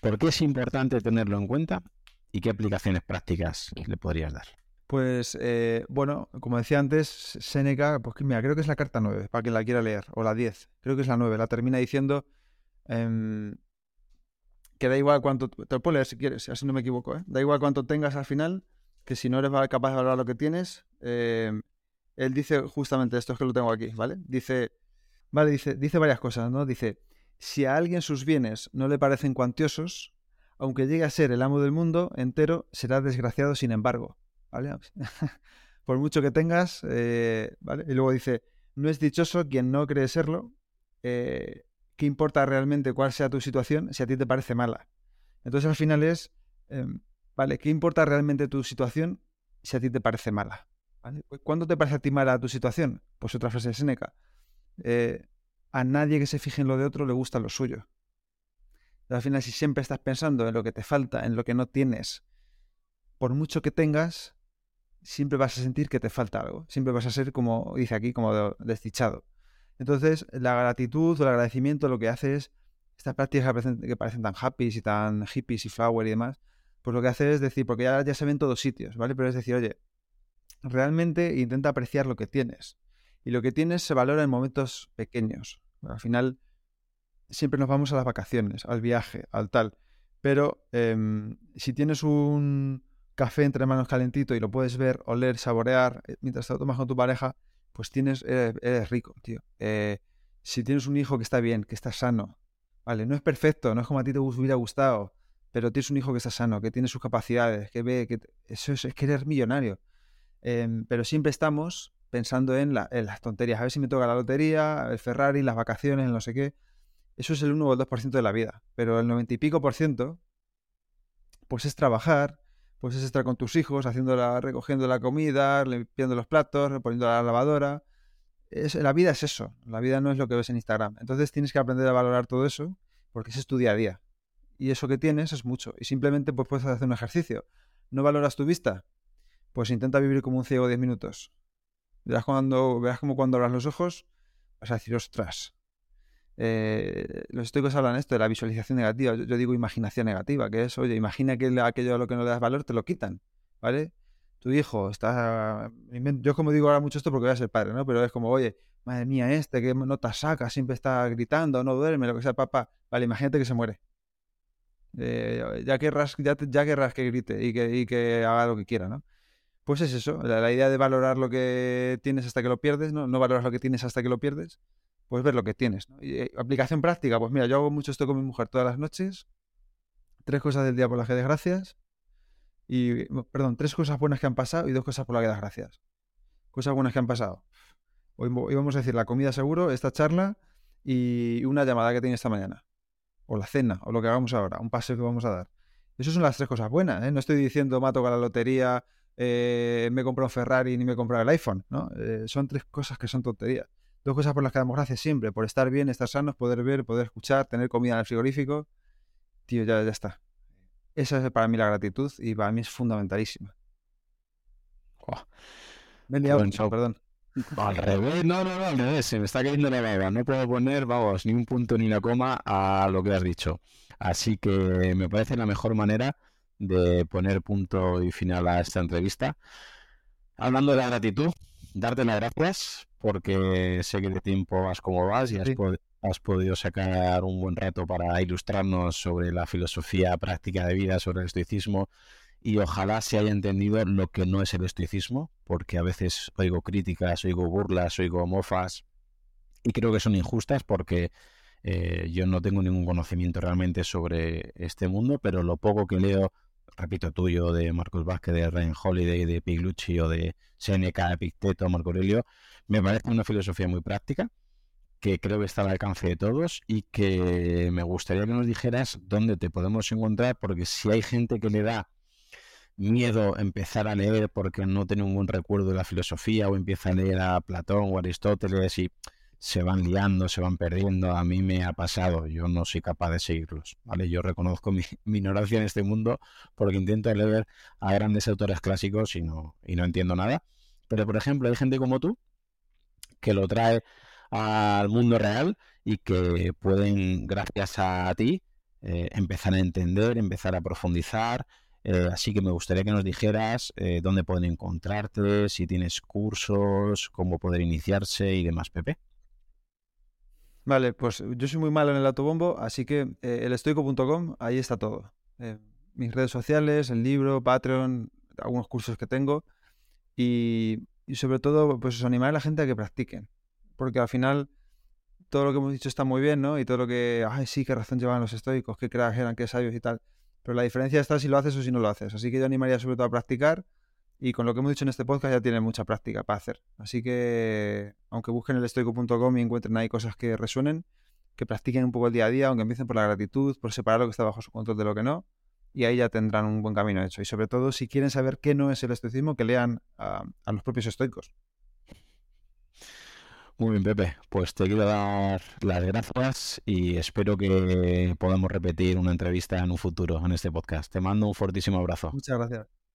¿Por qué es importante tenerlo en cuenta y qué aplicaciones prácticas le podrías dar? Pues eh, bueno, como decía antes, Seneca, pues mira, creo que es la carta 9, para quien la quiera leer, o la 10, creo que es la 9, la termina diciendo em, que da igual cuánto, te lo puedo leer si quieres, así no me equivoco, ¿eh? da igual cuánto tengas al final, que si no eres capaz de valorar lo que tienes, em, él dice justamente esto, es que lo tengo aquí, ¿vale? Dice, Vale, dice, dice varias cosas, ¿no? Dice, si a alguien sus bienes no le parecen cuantiosos, aunque llegue a ser el amo del mundo entero, será desgraciado sin embargo. ¿Vale? [LAUGHS] Por mucho que tengas, eh, ¿vale? Y luego dice, no es dichoso quien no cree serlo. Eh, ¿Qué importa realmente cuál sea tu situación si a ti te parece mala? Entonces al final es, em, ¿vale? ¿Qué importa realmente tu situación si a ti te parece mala? ¿Cuándo te parece a ti mala tu situación? Pues otra frase de Seneca. Eh, a nadie que se fije en lo de otro le gusta lo suyo. al final, si siempre estás pensando en lo que te falta, en lo que no tienes, por mucho que tengas, siempre vas a sentir que te falta algo. Siempre vas a ser, como dice aquí, como desdichado. Entonces, la gratitud o el agradecimiento lo que hace es, estas prácticas que parecen, tan happy y tan hippies y flower y demás, pues lo que hace es decir, porque ya, ya se ven todos sitios, ¿vale? Pero es decir, oye, realmente intenta apreciar lo que tienes. Y lo que tienes se valora en momentos pequeños. Al final, siempre nos vamos a las vacaciones, al viaje, al tal. Pero em, si tienes un café entre manos calentito y lo puedes ver, oler, saborear eh, mientras te lo tomas con tu pareja, pues tienes, eres, rico, tío. Eh, si tienes un hijo que está bien, que está sano, vale, no es perfecto, no es como a ti te hubiera gustado, pero tienes un hijo que está sano, que tiene sus capacidades, que ve que eso es, que eres millonario. Em, pero siempre estamos pensando en, las tonterías. A ver si me toca la lotería, el Ferrari, las vacaciones, no sé qué. Eso es el 1 o el 2% de la vida. Pero el 90 y pico por ciento, pues es trabajar, pues es estar con tus hijos, haciendo la, recogiendo la comida, limpiando los platos, poniendo la lavadora. Es, la vida es eso. La vida no es lo que ves en Instagram. Entonces tienes que aprender a valorar todo eso porque ese es tu día a día. Y eso que tienes es mucho. Y simplemente pues, puedes hacer un ejercicio. ¿No valoras tu vista? Pues intenta vivir como un ciego 10 minutos. Verás, cuando, verás como cuando abras los ojos vas a decir, ostras. Eh, los estoicos hablan esto de la visualización negativa. Yo, digo imaginación negativa, que es, oye, imagina que aquello a lo que no le das valor te lo quitan, ¿vale? Tu hijo está. Yo, como digo ahora mucho esto porque voy a ser padre, ¿no? Pero es como, oye, madre mía, este, que nota saca, siempre está gritando, no duerme, lo que sea, papá. Vale, imagínate que se muere. Eh, ya, querrás, ya, querrás que grite y que haga lo que quiera, ¿no? Pues es eso, la, idea de valorar lo que tienes hasta que lo pierdes, ¿no? No valoras lo que tienes hasta que lo pierdes, pues ver lo que tienes. Y, eh, aplicación práctica, pues mira, yo hago mucho esto con mi mujer todas las noches. Tres cosas del día por las que das gracias. Y, perdón, tres cosas buenas que han pasado y dos cosas por las que das gracias. Cosas buenas que han pasado. Hoy, vamos a decir la comida seguro, esta charla y una llamada que tiene esta mañana. O la cena, o lo que hagamos ahora, un paseo que vamos a dar. Esas son las tres cosas buenas, ¿eh? No estoy diciendo me ha tocado la lotería, eh, me compró un Ferrari ni me compró el iPhone, ¿no? Eh, son tres cosas que son tonterías. Dos cosas por las que damos gracias siempre, por estar bien, estar sanos, poder ver, poder escuchar, tener comida en el frigorífico. Tío, ya, ya está. Esa es para mí la gratitud y para mí es fundamentalísima. Oh. perdón. Al revés, no, no, no, al revés, se me está cayendo la baba. No puedo poner, vamos, ni un punto ni una coma a lo que has dicho. Así que me parece la mejor manera de poner punto y final a esta entrevista. Hablando de la gratitud, darte las gracias porque sé que de tiempo vas como vas y has, has, podido sacar un buen rato para ilustrarnos sobre la filosofía práctica de vida, sobre el estoicismo y ojalá se haya entendido lo que no es el estoicismo, porque a veces oigo críticas, oigo burlas, oigo mofas y creo que son injustas porque eh, yo no tengo ningún conocimiento realmente sobre este mundo, pero lo poco que leo, repito, tuyo, de Marcos Vázquez, de Ryan Holiday, de Piglucci o de Seneca, Epicteto, Marco Aurelio, me parece una filosofía muy práctica que creo que está al alcance de todos y que me gustaría que nos dijeras dónde te podemos encontrar, porque si hay gente que le da miedo empezar a leer porque no tiene un buen recuerdo de la filosofía o empieza a leer a Platón o Aristóteles y se van liando, se van perdiendo. A mí me ha pasado, yo no soy capaz de seguirlos, ¿vale? Yo reconozco [LAUGHS] mi, ignorancia en este mundo porque intento leer a grandes autores clásicos y no, y no entiendo nada. Pero, por ejemplo, hay gente como tú que lo trae al mundo real y que pueden, gracias a ti, eh, empezar a entender, empezar a profundizar. Eh, así que me gustaría que nos dijeras eh, dónde pueden encontrarte, si tienes cursos, cómo poder iniciarse y demás, Pepe. Vale, pues yo soy muy malo en el autobombo, así que eh, elestoico.com, ahí está todo. Eh, mis redes sociales, el libro, Patreon, algunos cursos que tengo y, sobre todo pues animar a la gente a que practiquen. Porque al final todo lo que hemos dicho está muy bien, ¿no? Y todo lo que, ay, sí, qué razón llevaban los estoicos, qué cracks eran, qué sabios y tal. Pero la diferencia está si lo haces o si no lo haces. Así que yo animaría sobre todo a practicar y con lo que hemos dicho en este podcast ya tienen mucha práctica para hacer. Así que, aunque busquen el estoico.com y encuentren ahí cosas que resuenen, que practiquen un poco el día a día, aunque empiecen por la gratitud, por separar lo que está bajo su control de lo que no, y ahí ya tendrán un buen camino hecho. Y sobre todo, si quieren saber qué no es el estoicismo, que lean a, los propios estoicos. Muy bien, Pepe. Pues te quiero dar las gracias y espero que podamos repetir una entrevista en un futuro en este podcast. Te mando un fortísimo abrazo. Muchas gracias.